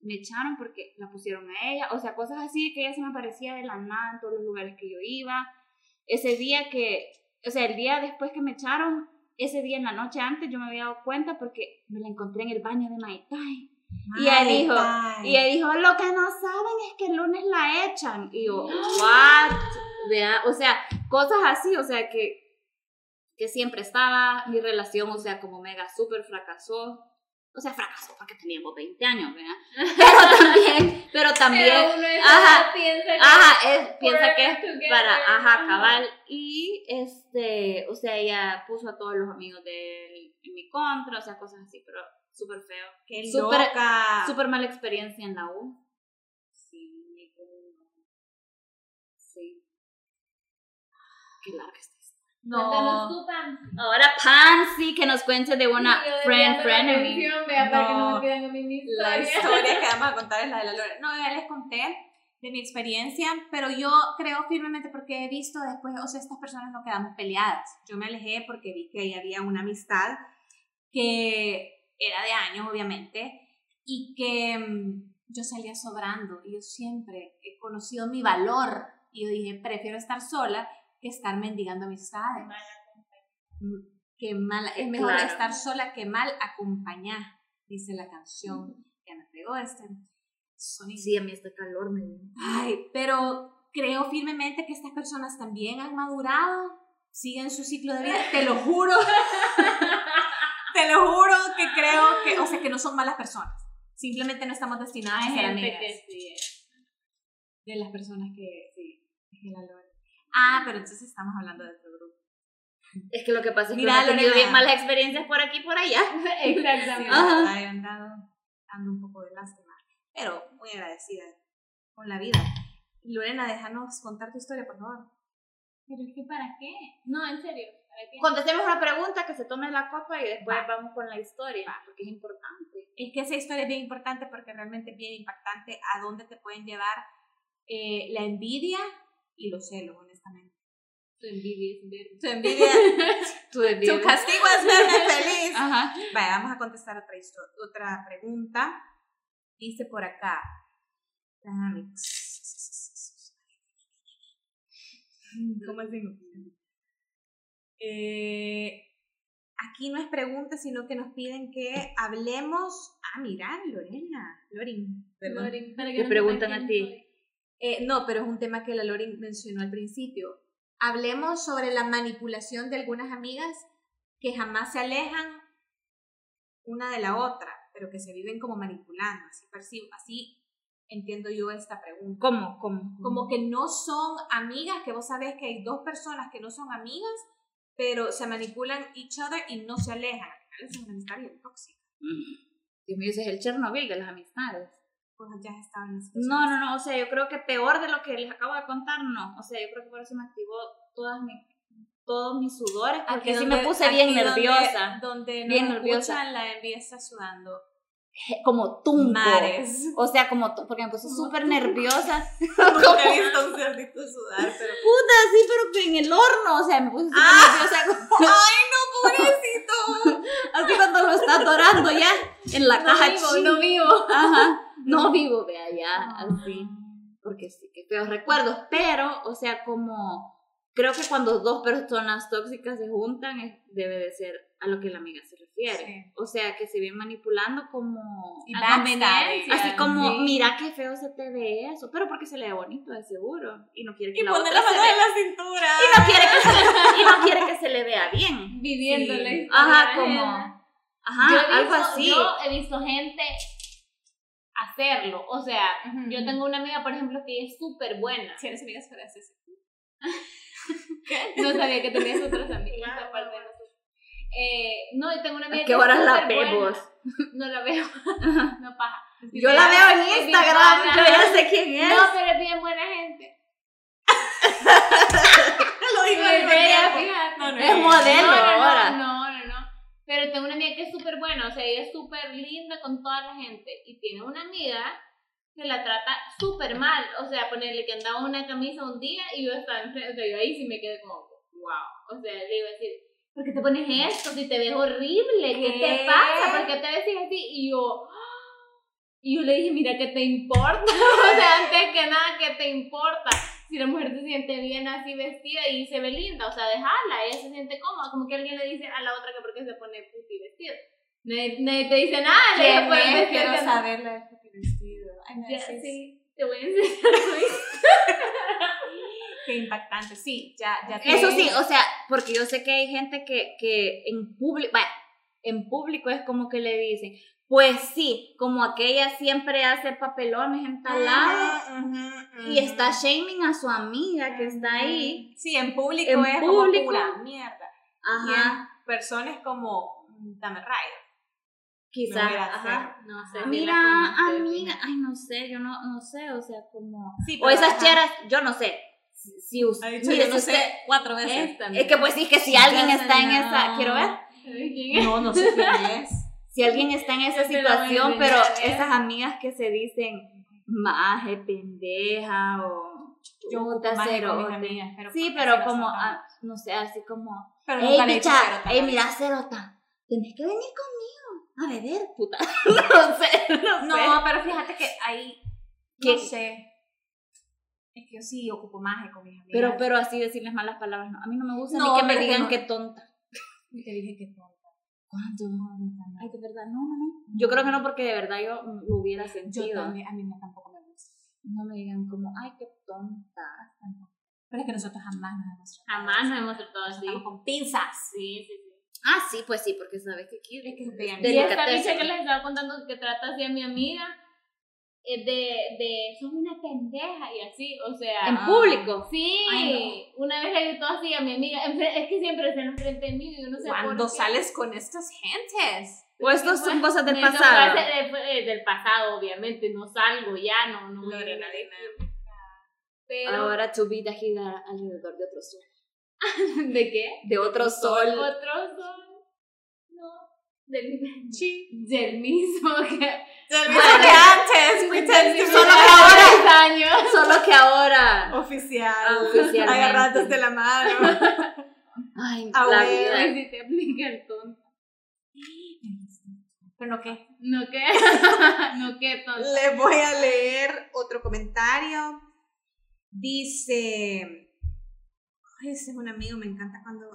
[SPEAKER 2] Me echaron porque la pusieron a ella. O sea, cosas así que ella se me aparecía de la nada en todos los lugares que yo iba. Ese día que, o sea, el día después que me echaron, ese día en la noche antes yo me había dado cuenta porque me la encontré en el baño de Maitai. Y
[SPEAKER 1] Ay,
[SPEAKER 2] dijo, y ella dijo, lo que no saben es que el lunes la echan. Y yo, what? Vea, O sea, cosas así, o sea, que, que siempre estaba mi relación, o sea, como mega súper fracasó. O sea, fracasó porque teníamos 20 años, ¿verdad? Pero también, pero también,
[SPEAKER 3] Pero uno
[SPEAKER 2] ajá,
[SPEAKER 3] piensa que
[SPEAKER 2] ajá, es, piensa que es
[SPEAKER 3] forever together,
[SPEAKER 2] para, ajá, cabal. Y, este, o sea, ella puso a todos los amigos de él en mi contra, o sea, cosas así, pero súper feo.
[SPEAKER 1] Qué
[SPEAKER 2] súper-
[SPEAKER 1] loca.
[SPEAKER 2] Súper mala experiencia en la U. Sí, sí. Qué larga
[SPEAKER 1] No.
[SPEAKER 3] tú, Pam.
[SPEAKER 2] Ahora Pansy que nos cuente de una
[SPEAKER 3] Yo
[SPEAKER 2] friend
[SPEAKER 3] desviando la para que no
[SPEAKER 1] No.
[SPEAKER 3] me olviden a mí mi
[SPEAKER 1] La
[SPEAKER 3] historia.
[SPEAKER 1] historia que vamos a contar es la de la Lore. No, ya les conté de mi experiencia, pero yo creo firmemente porque he visto después, o sea, estas personas no quedamos peleadas. Yo me alejé porque vi que ahí había una amistad que era de años, obviamente, y que mm, yo salía sobrando. Y yo siempre he conocido mi valor. Y yo dije, prefiero estar sola que estar mendigando amistades. Mm, Que mal, es mejor
[SPEAKER 2] Claro.
[SPEAKER 1] estar sola que mal acompañar, dice la canción. Ya me pegó este sonido.
[SPEAKER 2] Sí, a mí este calor me dio.
[SPEAKER 1] Ay, pero creo firmemente que estas personas también han madurado, siguen su ciclo de vida, te lo juro. te lo juro que creo que, o sea, que no son malas personas. Simplemente no estamos destinadas a ser amigas
[SPEAKER 3] que sí es.
[SPEAKER 1] de las personas que, sí, que la Lore. Ah, pero entonces estamos hablando de otro grupo.
[SPEAKER 2] Es que lo que pasa es que
[SPEAKER 1] Mira,
[SPEAKER 2] tenido
[SPEAKER 1] Lorena.
[SPEAKER 2] bien malas experiencias por aquí y por allá.
[SPEAKER 3] Exactamente.
[SPEAKER 2] Ajá.
[SPEAKER 1] Ay, han dado, dando un poco de lástima, pero muy agradecida con la vida. Lorena, déjanos contar tu historia, por favor.
[SPEAKER 3] Pero es que ¿para qué? No, en serio, ¿para qué?
[SPEAKER 2] Contestemos una pregunta, que se tome la copa y después vamos con la historia, porque es importante.
[SPEAKER 1] Es que esa historia es bien importante porque realmente es bien impactante a dónde te pueden llevar eh, la envidia y los celos, honestamente.
[SPEAKER 3] Tu envidia es ver.
[SPEAKER 1] Tu envidia,
[SPEAKER 2] Tú de
[SPEAKER 1] tu castigo es verme feliz.
[SPEAKER 2] Ajá.
[SPEAKER 1] Vale, vamos a contestar otra, histo- otra pregunta. Dice por acá. ¿Cómo así? Eh, aquí no es pregunta, sino que nos piden que hablemos. Ah, mira, Lorena. Lorin, perdón.
[SPEAKER 3] Lorin, para que
[SPEAKER 2] Te preguntan a ti.
[SPEAKER 1] Eh, no, pero es un tema que la Lorin mencionó al principio. Hablemos sobre la manipulación de algunas amigas que jamás se alejan una de la otra, pero que se viven como manipulando. Así, percibo, así entiendo yo esta pregunta.
[SPEAKER 2] ¿Cómo? ¿Cómo?
[SPEAKER 1] Como que no son amigas, que vos sabés que hay dos personas que no son amigas, pero se manipulan each other y no se alejan. Esa es una amistad bien tóxica.
[SPEAKER 2] Dios mío, ese es el Chernobyl de las amistades.
[SPEAKER 1] Pues ya estaban.
[SPEAKER 2] No, no, no, o sea, yo creo que peor de lo que les acabo de contar, no. O sea, yo creo que por eso me activó todas mis, todos mis sudores, porque
[SPEAKER 1] Aquí
[SPEAKER 2] sí
[SPEAKER 1] donde-
[SPEAKER 2] me puse bien
[SPEAKER 1] donde-
[SPEAKER 2] nerviosa.
[SPEAKER 1] Donde, no
[SPEAKER 2] Bien nerviosa.
[SPEAKER 1] escuchan, la envidia está sudando.
[SPEAKER 2] Como tunco.
[SPEAKER 1] Mares.
[SPEAKER 2] O sea, como, porque me puse súper nerviosa.
[SPEAKER 1] Nunca he visto un cerdito sudar, pero...
[SPEAKER 2] Puta, sí, pero que en el horno, o sea, me puse súper
[SPEAKER 1] Ah.
[SPEAKER 2] nerviosa. como-
[SPEAKER 1] ¡Ay, no, pobrecito!
[SPEAKER 2] así cuando lo está dorando ya en la
[SPEAKER 3] No
[SPEAKER 2] caja
[SPEAKER 3] vivo,
[SPEAKER 2] chica.
[SPEAKER 3] no vivo.
[SPEAKER 2] Ajá. No vivo, vea, ya, así. Porque sí, que feos recuerdos. Pero, o sea, como, creo que cuando dos personas tóxicas se juntan, es- debe de ser a lo que la amiga se refiere.
[SPEAKER 1] Sí.
[SPEAKER 2] O sea, que se viene manipulando como...
[SPEAKER 1] Y
[SPEAKER 3] A conveniencia.
[SPEAKER 2] Así como,
[SPEAKER 3] sí.
[SPEAKER 2] mira qué feo se te ve eso, pero porque se le ve bonito, de seguro. Y no quiere que
[SPEAKER 1] Y
[SPEAKER 2] la otra
[SPEAKER 1] la
[SPEAKER 2] se
[SPEAKER 1] mano en
[SPEAKER 2] vea.
[SPEAKER 1] la cintura.
[SPEAKER 2] Y no quiere que se, y no quiere que se le vea bien.
[SPEAKER 3] Viviendo
[SPEAKER 1] Sí.
[SPEAKER 2] Ajá, como... Ajá,
[SPEAKER 3] visto-
[SPEAKER 2] algo así.
[SPEAKER 3] Yo he visto gente hacerlo. O sea, yo tengo una amiga, por ejemplo, que es súper buena.
[SPEAKER 1] Si eres amigas frases.
[SPEAKER 3] No sabía que tenías otras amigas
[SPEAKER 1] Claro.
[SPEAKER 3] aparte de nosotros. Eh, no, yo tengo una amiga
[SPEAKER 2] ¿A
[SPEAKER 3] que
[SPEAKER 2] qué horas
[SPEAKER 3] es
[SPEAKER 2] la vemos?
[SPEAKER 3] No la veo. no paja.
[SPEAKER 2] Yo la veo en Instagram, yo ya sé quién es.
[SPEAKER 3] No, pero es bien buena gente.
[SPEAKER 1] Lo digo
[SPEAKER 3] fíjate.
[SPEAKER 1] No, no
[SPEAKER 2] Es modelo
[SPEAKER 3] no, no,
[SPEAKER 2] ahora.
[SPEAKER 3] No. Pero tengo una amiga que es súper buena, o sea, ella es súper linda con toda la gente. Y tiene una amiga que la trata súper mal. O sea, ponerle que andaba una camisa un día y yo estaba enfrente, o sea, yo ahí sí me quedé como, wow. O sea, le iba a decir, ¿por qué te pones esto? Si te ves horrible, ¿qué,
[SPEAKER 1] ¿Qué?
[SPEAKER 3] te pasa? ¿Por qué te ves así? Y yo, y yo le dije, mira, ¿qué te importa? o sea, antes que nada, ¿qué te importa? Si la mujer se siente bien así vestida y se ve linda, o sea, déjala, ella se siente cómoda, como que alguien le dice a la otra que por qué se pone puti vestida. Nadie, nadie te dice nada, le
[SPEAKER 1] ¿Quién
[SPEAKER 3] dice, "Puedes
[SPEAKER 1] es?
[SPEAKER 3] vestirte
[SPEAKER 1] Quiero
[SPEAKER 3] así".
[SPEAKER 1] saber la de tu vestido.
[SPEAKER 3] Ya, sí, te voy a enseñar.
[SPEAKER 1] Qué impactante. Sí, ya, ya te
[SPEAKER 2] Eso sí, o sea, porque yo sé que hay gente que, que en público, en público es como que le dicen, pues sí, como aquella siempre hace papelones en tal lado y está shaming a su amiga que está ahí.
[SPEAKER 1] Sí, en público
[SPEAKER 2] En
[SPEAKER 1] es
[SPEAKER 2] público.
[SPEAKER 1] como pura mierda. Y
[SPEAKER 2] Ajá,
[SPEAKER 1] en personas como mm, Dame Rayo.
[SPEAKER 2] quizás, ajá.
[SPEAKER 3] No sé, ni
[SPEAKER 2] Mira, amiga, ay, no sé, yo no, no sé, o sea, como...
[SPEAKER 1] Sí,
[SPEAKER 2] O esas cheras, yo no sé. Si, si us-
[SPEAKER 1] Ha dicho,
[SPEAKER 2] mire,
[SPEAKER 1] no
[SPEAKER 2] usted-
[SPEAKER 1] sé cuatro veces.
[SPEAKER 3] Esta,
[SPEAKER 2] es que pues sí, que si alguien está en esa, quiero ver,
[SPEAKER 3] ¿Sabes quién es?
[SPEAKER 1] No, no sé quién es.
[SPEAKER 2] Si alguien está en esa
[SPEAKER 3] a
[SPEAKER 2] situación, pero
[SPEAKER 3] ¿eh?
[SPEAKER 2] esas amigas que se dicen maje, pendeja o
[SPEAKER 1] Yo
[SPEAKER 2] puta cerote.
[SPEAKER 1] amigas, pero
[SPEAKER 2] Sí,
[SPEAKER 1] porque
[SPEAKER 2] pero como,
[SPEAKER 1] las
[SPEAKER 2] ah, no sé, así como,
[SPEAKER 1] Pero
[SPEAKER 2] ey,
[SPEAKER 1] nunca le he dicho
[SPEAKER 2] bicha,
[SPEAKER 1] cerota,
[SPEAKER 2] ey,
[SPEAKER 1] ¿no?
[SPEAKER 2] mira, cerota, tenés que venir conmigo a beber, puta. no sé, no, sé.
[SPEAKER 1] No, pero fíjate que ahí,
[SPEAKER 2] ¿Qué?
[SPEAKER 1] no sé. Es que yo sí ocupo más con mis amigas.
[SPEAKER 2] Pero, pero así decirles malas palabras, no. A mí no me gusta
[SPEAKER 1] No,
[SPEAKER 2] ni que me
[SPEAKER 1] es que
[SPEAKER 2] digan
[SPEAKER 1] no.
[SPEAKER 2] que tonta.
[SPEAKER 1] Y te dije que tonta. No.
[SPEAKER 2] Ay, de verdad, no, no, no. Yo creo que no, porque de verdad yo lo hubiera
[SPEAKER 1] Yo
[SPEAKER 2] sentido.
[SPEAKER 1] también, a mí no, tampoco me gusta.
[SPEAKER 2] No me digan como, ay, qué tonta.
[SPEAKER 1] Pero es que nosotros jamás nos hemos tratado
[SPEAKER 3] Jamás nos hemos tratado así.
[SPEAKER 1] Estamos con pinzas.
[SPEAKER 3] Sí, sí, sí.
[SPEAKER 2] Ah, sí, pues sí, porque sabes que aquí
[SPEAKER 1] Es que vean,
[SPEAKER 3] Y esta bicha que les estaba contando que trata así a mi amiga, es de, de, sos una pendeja y así, o sea.
[SPEAKER 2] en público.
[SPEAKER 3] Sí,
[SPEAKER 1] Ay,
[SPEAKER 3] una vez le gritó así a mi amiga, es que siempre está enfrente de mí y yo no sé
[SPEAKER 1] Cuando sales con estas gentes.
[SPEAKER 2] O esto son cosas del pasado.
[SPEAKER 3] de- fue del pasado, obviamente, no salgo ya, no, no voy a
[SPEAKER 1] Lorena,
[SPEAKER 3] ir.
[SPEAKER 1] Lorena.
[SPEAKER 3] Pero,
[SPEAKER 2] Ahora tu vida gira alrededor de otro sol.
[SPEAKER 3] ¿de qué?
[SPEAKER 2] De otro sol.
[SPEAKER 3] Otro son, no, del, del mismo que...
[SPEAKER 1] Del mismo que antes. be
[SPEAKER 2] Solo que ahora-
[SPEAKER 3] años.
[SPEAKER 2] Solo que ahora.
[SPEAKER 1] Oficial.
[SPEAKER 2] Oficialmente.
[SPEAKER 1] Agarrados de la mano.
[SPEAKER 2] Ay,
[SPEAKER 1] Ah,
[SPEAKER 2] la vida.
[SPEAKER 3] Ay, si te aplica el tonto.
[SPEAKER 1] Pero no qué.
[SPEAKER 3] No, ¿qué? no, ¿qué tonto?
[SPEAKER 1] Les voy a leer otro comentario. Dice. Ay, ese es un amigo, me encanta cuando.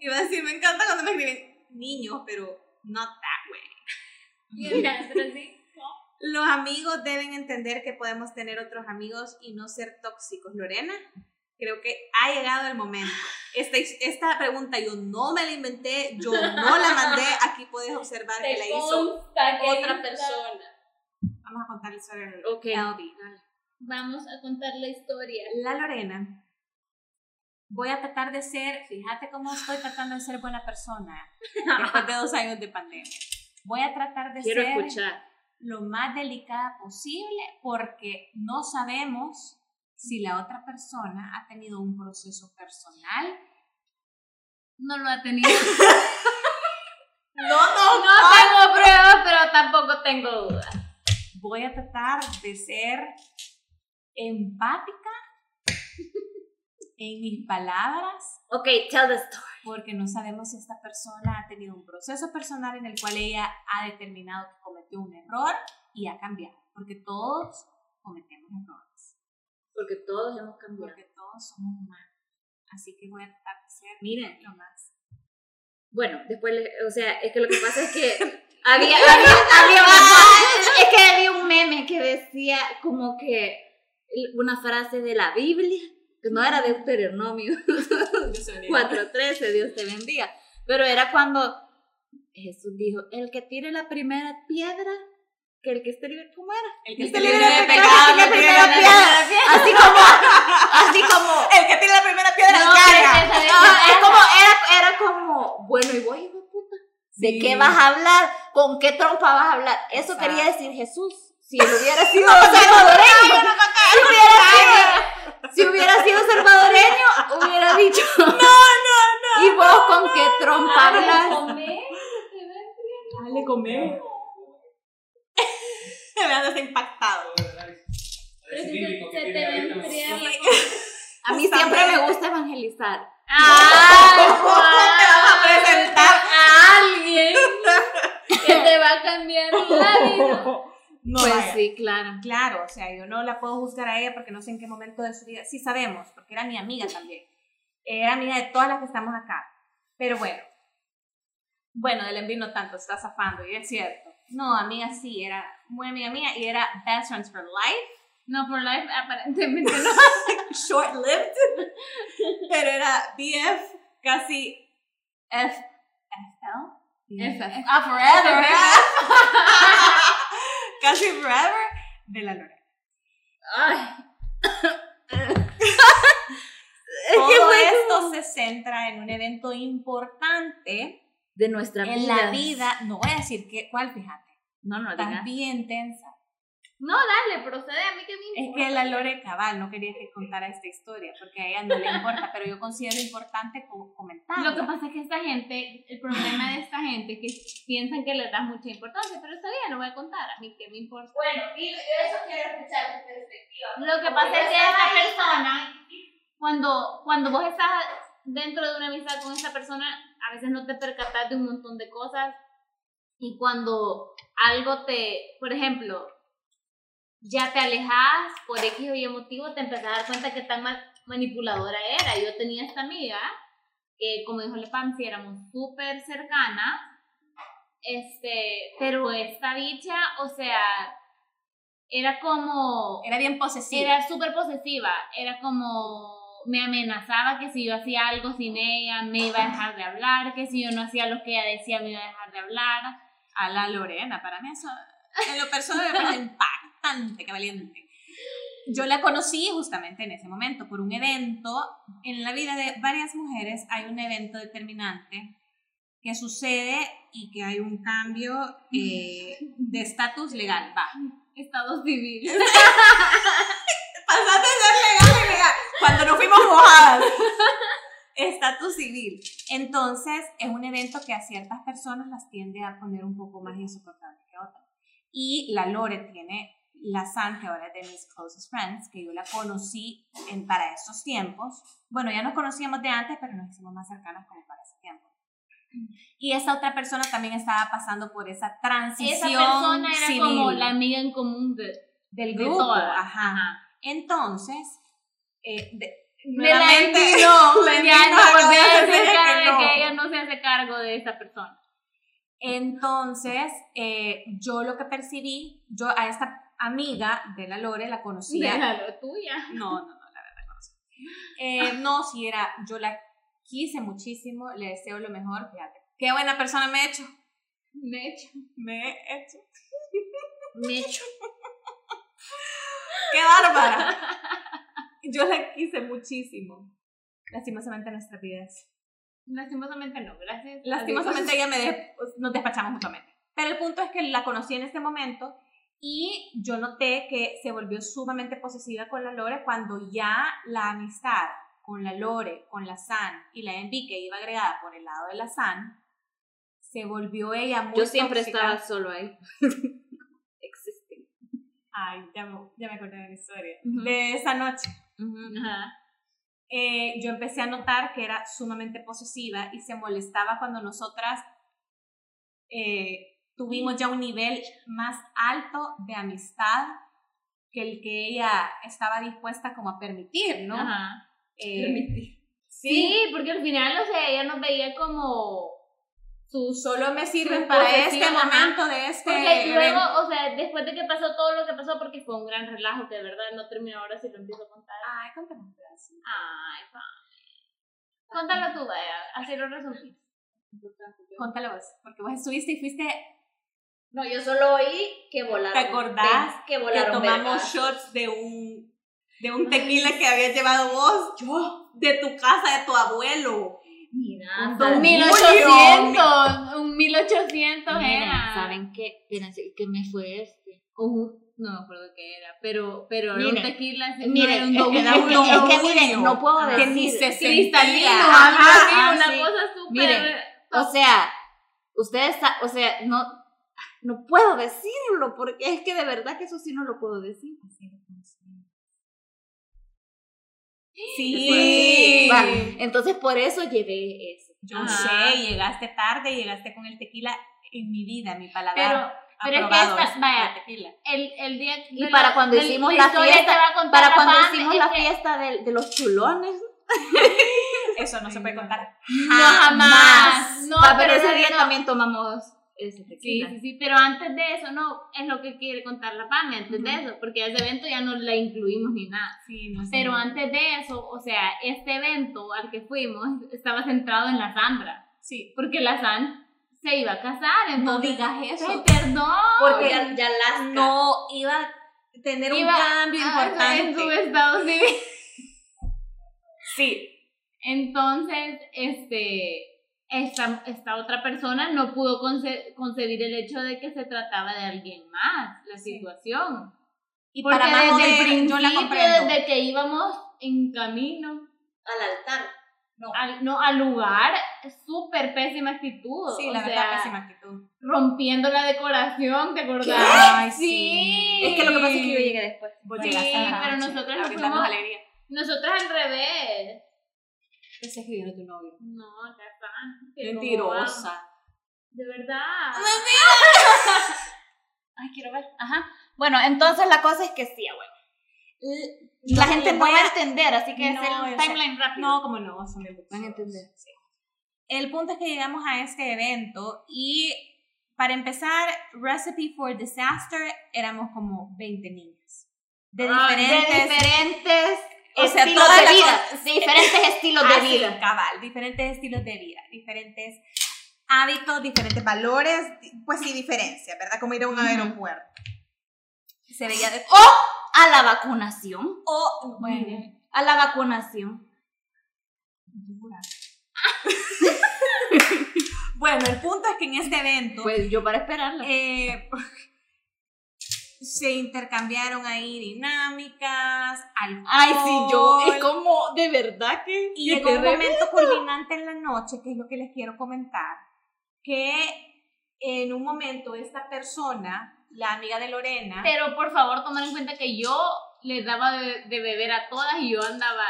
[SPEAKER 1] Iba a decir, me encanta cuando me escriben niños, pero not that way.
[SPEAKER 3] Sí.
[SPEAKER 1] Los amigos deben entender que podemos tener otros amigos y no ser tóxicos. Lorena, creo que ha llegado el momento. Esta, esta pregunta yo no me la inventé, yo no la mandé. Aquí puedes observar que la hizo otra persona. Vamos a contar la historia de
[SPEAKER 2] Ok.
[SPEAKER 1] Elvi.
[SPEAKER 3] Vamos a contar la historia.
[SPEAKER 1] La Lorena. Voy a tratar de ser, fíjate cómo estoy tratando de ser buena persona después de dos años de pandemia. Voy a tratar de
[SPEAKER 2] Quiero
[SPEAKER 1] ser
[SPEAKER 2] escuchar.
[SPEAKER 1] lo más delicada posible porque no sabemos si la otra persona ha tenido un proceso personal.
[SPEAKER 3] No lo ha tenido.
[SPEAKER 1] No, no,
[SPEAKER 3] No tengo pruebas, pero tampoco tengo dudas.
[SPEAKER 1] Voy a tratar de ser empática en mis palabras
[SPEAKER 2] Ok, tell the story.
[SPEAKER 1] porque no sabemos si esta persona ha tenido un proceso personal en el cual ella ha determinado que cometió un error y ha cambiado, porque todos cometemos errores,
[SPEAKER 2] Porque todos hemos cambiado.
[SPEAKER 1] porque todos somos humanos. Así que voy a tratar de ser
[SPEAKER 2] Miren.
[SPEAKER 1] lo más.
[SPEAKER 2] Bueno, después, o sea, es que lo que pasa es que había, había, había una- es que había un meme que decía como que una frase de la Biblia, que no era Deuteronomio 4.13, Dios te bendiga, pero era cuando Jesús dijo, el que tire la primera piedra, que el que esté libre, ¿cómo era?
[SPEAKER 1] El que
[SPEAKER 2] esté libre de pecado, que tire
[SPEAKER 1] tire
[SPEAKER 2] la
[SPEAKER 1] la
[SPEAKER 2] piedra. Así como, así como,
[SPEAKER 1] El que tiene la primera piedra
[SPEAKER 3] No,
[SPEAKER 1] carga.
[SPEAKER 3] es que, ¿sabes
[SPEAKER 2] Ah,
[SPEAKER 3] qué
[SPEAKER 2] es
[SPEAKER 3] pasa?
[SPEAKER 2] como, era, era como, bueno, y vos, hijo puta, ¿de
[SPEAKER 1] Sí.
[SPEAKER 2] qué vas a hablar? ¿Con qué trompa vas a hablar? Eso
[SPEAKER 1] Exacto.
[SPEAKER 2] quería decir Jesús. Si él hubiera sido salvadoreño, si hubiera sido, si hubiera sido salvadoreño, hubiera dicho, no, no, no. ¿Y vos con qué trompa hablas?
[SPEAKER 3] comer,
[SPEAKER 1] Dale, comer. Me andas impactado.
[SPEAKER 3] Pero si se, se te va a enfriar la
[SPEAKER 2] A mí siempre me gusta evangelizar.
[SPEAKER 3] ¡Ah!
[SPEAKER 1] ¿Cómo te vas a presentar?
[SPEAKER 3] a alguien que te va a cambiar la vida.
[SPEAKER 1] No,
[SPEAKER 2] pues
[SPEAKER 1] vaya.
[SPEAKER 2] sí, claro.
[SPEAKER 1] Claro, o sea, yo no la puedo juzgar a ella porque no sé en qué momento de su vida. Sí sabemos, porque era mi amiga también. Era amiga de todas las que estamos acá. Pero bueno. Bueno, del envío no tanto, está zafando, y es cierto. No, amiga sí, era muy amiga mía y era best friends for life.
[SPEAKER 3] No, for life aparentemente no.
[SPEAKER 1] Short lived. Pero era BF, casi F. FL?
[SPEAKER 3] FF.
[SPEAKER 1] Ah, forever. casi forever de la Lorena.
[SPEAKER 2] Ay.
[SPEAKER 1] Todo esto se centra en un evento importante
[SPEAKER 2] de nuestra
[SPEAKER 1] en la vida. No voy a decir que, cuál, fíjate.
[SPEAKER 2] No, no
[SPEAKER 1] Está
[SPEAKER 2] digas.
[SPEAKER 1] bien tensa.
[SPEAKER 3] No, dale, procede a mí que me
[SPEAKER 1] Es
[SPEAKER 3] importa.
[SPEAKER 1] que la Lore Cabal no quería que contara esta historia porque a ella no le importa, pero yo considero importante co- comentarla.
[SPEAKER 3] Lo que pasa es que esta gente, el problema de esta gente es que piensan que le das mucha importancia, pero está bien, lo voy a contar, a mí que me importa.
[SPEAKER 2] Bueno, y eso quiero escuchar tu perspectiva.
[SPEAKER 3] Lo que pasa es que esta persona, cuando, cuando vos estás dentro de una amistad con esa persona, a veces no te percatas de un montón de cosas. Y cuando algo te, por ejemplo, ya te alejas por X o Y motivo, te empezás a dar cuenta que tan ma- manipuladora era. Yo tenía esta amiga, que como dijo Lepam, sí éramos súper cercanas, este, pero esta bicha, o sea, era como...
[SPEAKER 1] Era bien posesiva.
[SPEAKER 3] Era súper posesiva, era como me amenazaba que si yo hacía algo sin ella me iba a dejar de hablar, que si yo no hacía lo que ella decía me iba a dejar de hablar.
[SPEAKER 1] a la Lorena. Para mí eso, en lo personal, me parece impactante, qué valiente. Yo la conocí justamente en ese momento por un evento. En la vida de varias mujeres hay un evento determinante que sucede y que hay un cambio eh, de estatus legal. Va.
[SPEAKER 3] Estado civil.
[SPEAKER 1] Pasaste de ser legal a ilegal. Cuando nos fuimos mojadas. Estatus civil. Entonces, es un evento que a ciertas personas las tiende a poner un poco más insoportables que otras. Y la Lore tiene la San, que ahora es de mis closest friends, que yo la conocí en, para esos tiempos. Bueno, ya nos conocíamos de antes, pero nos hicimos más cercanas como para ese tiempo. Y esa otra persona también estaba pasando por esa transición
[SPEAKER 3] Esa persona era
[SPEAKER 1] civil
[SPEAKER 3] como la amiga en común de,
[SPEAKER 1] del
[SPEAKER 3] de
[SPEAKER 1] grupo.
[SPEAKER 3] todas.
[SPEAKER 1] Ajá. Entonces, eh, de-
[SPEAKER 3] Me la
[SPEAKER 1] nuevamente,
[SPEAKER 3] envió,
[SPEAKER 1] la
[SPEAKER 3] ya
[SPEAKER 1] envió
[SPEAKER 3] no
[SPEAKER 1] a
[SPEAKER 3] volví a
[SPEAKER 1] acabar de que
[SPEAKER 3] de
[SPEAKER 1] no.
[SPEAKER 3] que ella no se hace cargo de esa persona.
[SPEAKER 1] Entonces, eh, yo lo que percibí, yo a esta amiga de la Lore la conocía.
[SPEAKER 3] Tuya.
[SPEAKER 1] No, no, no, la verdad conocí. Eh, no, si era, yo la quise muchísimo, le deseo lo mejor, fíjate. Qué buena persona me he hecho.
[SPEAKER 3] Me he hecho.
[SPEAKER 1] Me he hecho.
[SPEAKER 2] Me echo.
[SPEAKER 1] ¡Qué bárbara! Yo la quise muchísimo. Lastimosamente nuestras vidas.
[SPEAKER 3] Lastimosamente no, gracias.
[SPEAKER 1] Lastimosamente ella me de- nos despachamos mutuamente. Pero el punto es que la conocí en este momento y yo noté que se volvió sumamente posesiva con la Lore cuando ya la amistad con la Lore, con la San y la Envy que iba agregada por el lado de la San, se volvió ella muy
[SPEAKER 2] Yo siempre
[SPEAKER 1] tóxica.
[SPEAKER 2] estaba solo ahí. Existe.
[SPEAKER 1] Ay, ya me, ya me acordé de la historia. De esa noche.
[SPEAKER 3] Ajá.
[SPEAKER 1] eh, yo empecé a notar que era sumamente posesiva y se molestaba cuando nosotras eh, tuvimos ya un nivel más alto de amistad que el que ella estaba dispuesta como a permitir, ¿no?
[SPEAKER 3] Ajá.
[SPEAKER 1] Eh,
[SPEAKER 3] Sí, porque al final, o sea, ella nos veía como sus
[SPEAKER 1] Solo me sirven para este momento de este
[SPEAKER 3] Porque luego, o sea, después de que pasó todo lo que pasó, porque fue un gran relajo, que de verdad no termino ahora si lo empiezo a contar.
[SPEAKER 1] Ay, contame un pedacito.
[SPEAKER 3] Ay, pa. Contalo tú, vaya, así lo resumí.
[SPEAKER 1] Contalo vos, porque vos estuviste y fuiste
[SPEAKER 2] No, yo solo oí que volaron.
[SPEAKER 1] ¿Te acordás
[SPEAKER 2] que
[SPEAKER 1] que
[SPEAKER 2] volaron
[SPEAKER 1] tomamos
[SPEAKER 2] vergas.
[SPEAKER 1] shots de un de un tequila que habías llevado vos yo de tu casa de tu abuelo
[SPEAKER 2] Mira,
[SPEAKER 1] Un
[SPEAKER 2] ¿saben-
[SPEAKER 3] Un
[SPEAKER 1] Julio,
[SPEAKER 3] 1800, un 1800
[SPEAKER 2] Miren,
[SPEAKER 3] era.
[SPEAKER 2] ¿saben qué? Espérense, ¿qué me fue este?
[SPEAKER 3] Uh, no me acuerdo qué era, pero, pero era un
[SPEAKER 2] Miren,
[SPEAKER 3] tequila. sí, no
[SPEAKER 2] Miren,
[SPEAKER 3] era un
[SPEAKER 2] que- es que- miren, no puedo
[SPEAKER 3] Ajá.
[SPEAKER 1] que
[SPEAKER 2] decir.
[SPEAKER 1] ni se
[SPEAKER 3] cristalino,
[SPEAKER 1] Ajá,
[SPEAKER 2] ah,
[SPEAKER 3] una
[SPEAKER 2] sí.
[SPEAKER 3] cosa súper.
[SPEAKER 2] Miren, O sea, ustedes, o sea, no, no puedo decirlo porque es que de verdad que eso sí no lo puedo decir.
[SPEAKER 1] Sí
[SPEAKER 2] Va, entonces por eso llevé eso.
[SPEAKER 1] yo
[SPEAKER 3] Ajá.
[SPEAKER 1] sé llegaste tarde llegaste con el tequila en mi vida mi paladar
[SPEAKER 3] Pero, pero es que esta- vaya,
[SPEAKER 1] tequila
[SPEAKER 3] el, el día.
[SPEAKER 2] Y
[SPEAKER 3] de
[SPEAKER 2] para
[SPEAKER 3] la-
[SPEAKER 2] cuando hicimos
[SPEAKER 3] la
[SPEAKER 2] la fiesta,
[SPEAKER 3] que va a contar
[SPEAKER 2] Para
[SPEAKER 3] la
[SPEAKER 2] cuando
[SPEAKER 3] Pam,
[SPEAKER 2] hicimos la
[SPEAKER 3] que-
[SPEAKER 2] fiesta de, de los chulones.
[SPEAKER 1] eso no se puede contar
[SPEAKER 3] No, jamás. No,
[SPEAKER 2] Va, pero
[SPEAKER 3] pero
[SPEAKER 2] ese día
[SPEAKER 3] no.
[SPEAKER 2] también tomamos
[SPEAKER 3] Sí, sí, sí, pero antes de eso, no, es lo que quiere contar la PAM, antes de eso, porque ese evento ya no la incluimos ni nada.
[SPEAKER 1] sí no sé.
[SPEAKER 3] Pero antes de eso, o sea, este evento al que fuimos estaba centrado en la Sandra,
[SPEAKER 1] sí
[SPEAKER 3] porque la San se iba a casar, entonces...
[SPEAKER 1] digas eso.
[SPEAKER 3] Perdón.
[SPEAKER 2] Porque ya, ya las
[SPEAKER 1] no iba a tener un cambio
[SPEAKER 3] a- En su
[SPEAKER 1] importante
[SPEAKER 3] estado civil.
[SPEAKER 1] sí
[SPEAKER 3] Entonces, este, esta, esta otra persona no pudo conce- concebir el hecho de que se trataba de alguien más, la
[SPEAKER 1] Sí.
[SPEAKER 3] situación.
[SPEAKER 1] y
[SPEAKER 3] Porque
[SPEAKER 1] para
[SPEAKER 3] desde el
[SPEAKER 1] joder, yo la
[SPEAKER 3] principio, desde que íbamos en camino
[SPEAKER 2] al altar.
[SPEAKER 3] al, no, al lugar, súper pésima actitud.
[SPEAKER 1] sí
[SPEAKER 3] o
[SPEAKER 1] la
[SPEAKER 3] sea,
[SPEAKER 1] verdad pésima actitud
[SPEAKER 3] rompiendo la decoración, ¿te acordás?
[SPEAKER 1] Ay,
[SPEAKER 3] sí.
[SPEAKER 1] sí.
[SPEAKER 2] Es que lo que pasa es que yo llegué después.
[SPEAKER 1] Vos
[SPEAKER 3] Sí,
[SPEAKER 1] llegaste
[SPEAKER 3] pero
[SPEAKER 1] a
[SPEAKER 3] nos fuimos- Nosotras al revés.
[SPEAKER 1] Ese es que viene tu novio.
[SPEAKER 3] No, está. que no
[SPEAKER 1] Mentirosa.
[SPEAKER 3] De verdad.
[SPEAKER 2] Ay, quiero ver. Ajá. Bueno, entonces la cosa es que sí, abuelo.
[SPEAKER 1] No,
[SPEAKER 2] La gente
[SPEAKER 1] le
[SPEAKER 2] no va
[SPEAKER 1] a-
[SPEAKER 2] entender, así que
[SPEAKER 1] No,
[SPEAKER 2] es el
[SPEAKER 1] sé.
[SPEAKER 2] timeline rápido.
[SPEAKER 1] No, como no, son
[SPEAKER 2] Van a entender.
[SPEAKER 1] Sí. El punto es que llegamos a este evento y para empezar, Recipe for Disaster éramos como 20 niñas. De
[SPEAKER 2] Ah,
[SPEAKER 1] diferentes,
[SPEAKER 2] de diferentes
[SPEAKER 1] O sea,
[SPEAKER 2] estilos
[SPEAKER 1] todas
[SPEAKER 2] de vida. De diferentes estilos
[SPEAKER 1] Ah,
[SPEAKER 2] de
[SPEAKER 1] sí,
[SPEAKER 2] vida.
[SPEAKER 1] cabal, diferentes estilos de vida, diferentes hábitos, diferentes valores, pues sí, diferencia, ¿verdad? Como ir a un aeropuerto. Se veía de...
[SPEAKER 2] A la vacunación.
[SPEAKER 1] Oh, bueno,
[SPEAKER 2] A la vacunación.
[SPEAKER 1] bueno, el punto es que en este evento
[SPEAKER 2] Pues yo para esperarla.
[SPEAKER 1] eh, se intercambiaron ahí dinámicas, alcohol.
[SPEAKER 2] Ay, sí, yo. Es como, de verdad que.
[SPEAKER 1] Y
[SPEAKER 2] que
[SPEAKER 1] llegó un momento culminante en la noche, que es lo que les quiero comentar, que en un momento esta persona, la amiga de Lorena,
[SPEAKER 3] Pero por favor, tomar en cuenta que yo les daba de, de beber a todas y yo andaba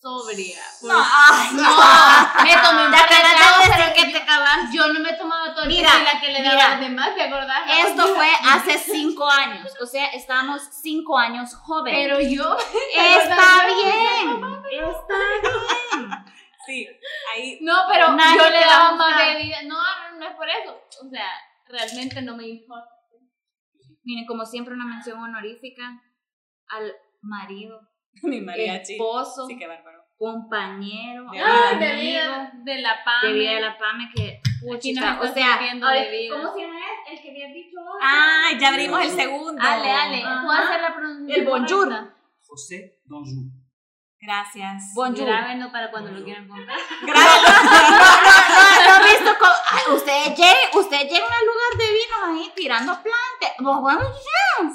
[SPEAKER 3] sobria.
[SPEAKER 2] No, ay,
[SPEAKER 3] No, me tomé un par de
[SPEAKER 2] que
[SPEAKER 3] yo-
[SPEAKER 2] te acabas.
[SPEAKER 3] Yo no me tomaba todo el
[SPEAKER 2] Mira,
[SPEAKER 3] tequila que le daba
[SPEAKER 2] mira.
[SPEAKER 3] a los demás, ¿te acordás?
[SPEAKER 2] Esto fue hace cinco años. O sea, estábamos cinco años jóvenes.
[SPEAKER 3] Pero yo...
[SPEAKER 2] Está bien. Está bien.
[SPEAKER 1] sí, ahí
[SPEAKER 3] No, pero
[SPEAKER 2] Nadie
[SPEAKER 3] yo le daba más bebida. No, no, no es por eso. O sea, realmente no me importa.
[SPEAKER 2] Miren, como siempre, una mención honorífica al marido,
[SPEAKER 1] mi mariachi.
[SPEAKER 2] esposo,
[SPEAKER 1] Sí, qué bárbaro.
[SPEAKER 2] compañero,
[SPEAKER 1] De vida,
[SPEAKER 3] de
[SPEAKER 2] amigo,
[SPEAKER 3] vida de la PAM.
[SPEAKER 2] de vida de la PAME que
[SPEAKER 3] Aquí nos
[SPEAKER 2] puchica,
[SPEAKER 3] está
[SPEAKER 2] o sea, ahora. ¿cómo se llama él? El que había dicho hoy.
[SPEAKER 1] Ah, ya abrimos el segundo.
[SPEAKER 3] Ale, Ale,
[SPEAKER 2] Ajá.
[SPEAKER 3] ¿puedo hacer la pronunciación
[SPEAKER 2] El bonjour.
[SPEAKER 3] correcta?
[SPEAKER 4] José Donjour.
[SPEAKER 1] Gracias.
[SPEAKER 2] Bonjour.
[SPEAKER 3] Grábenlo para cuando lo quieran comprar.
[SPEAKER 1] Gracias.
[SPEAKER 2] No, no, no he visto cómo- Ay, ustedes lleguen, ustedes llegan al lugar de vinos ahí tirando plantas.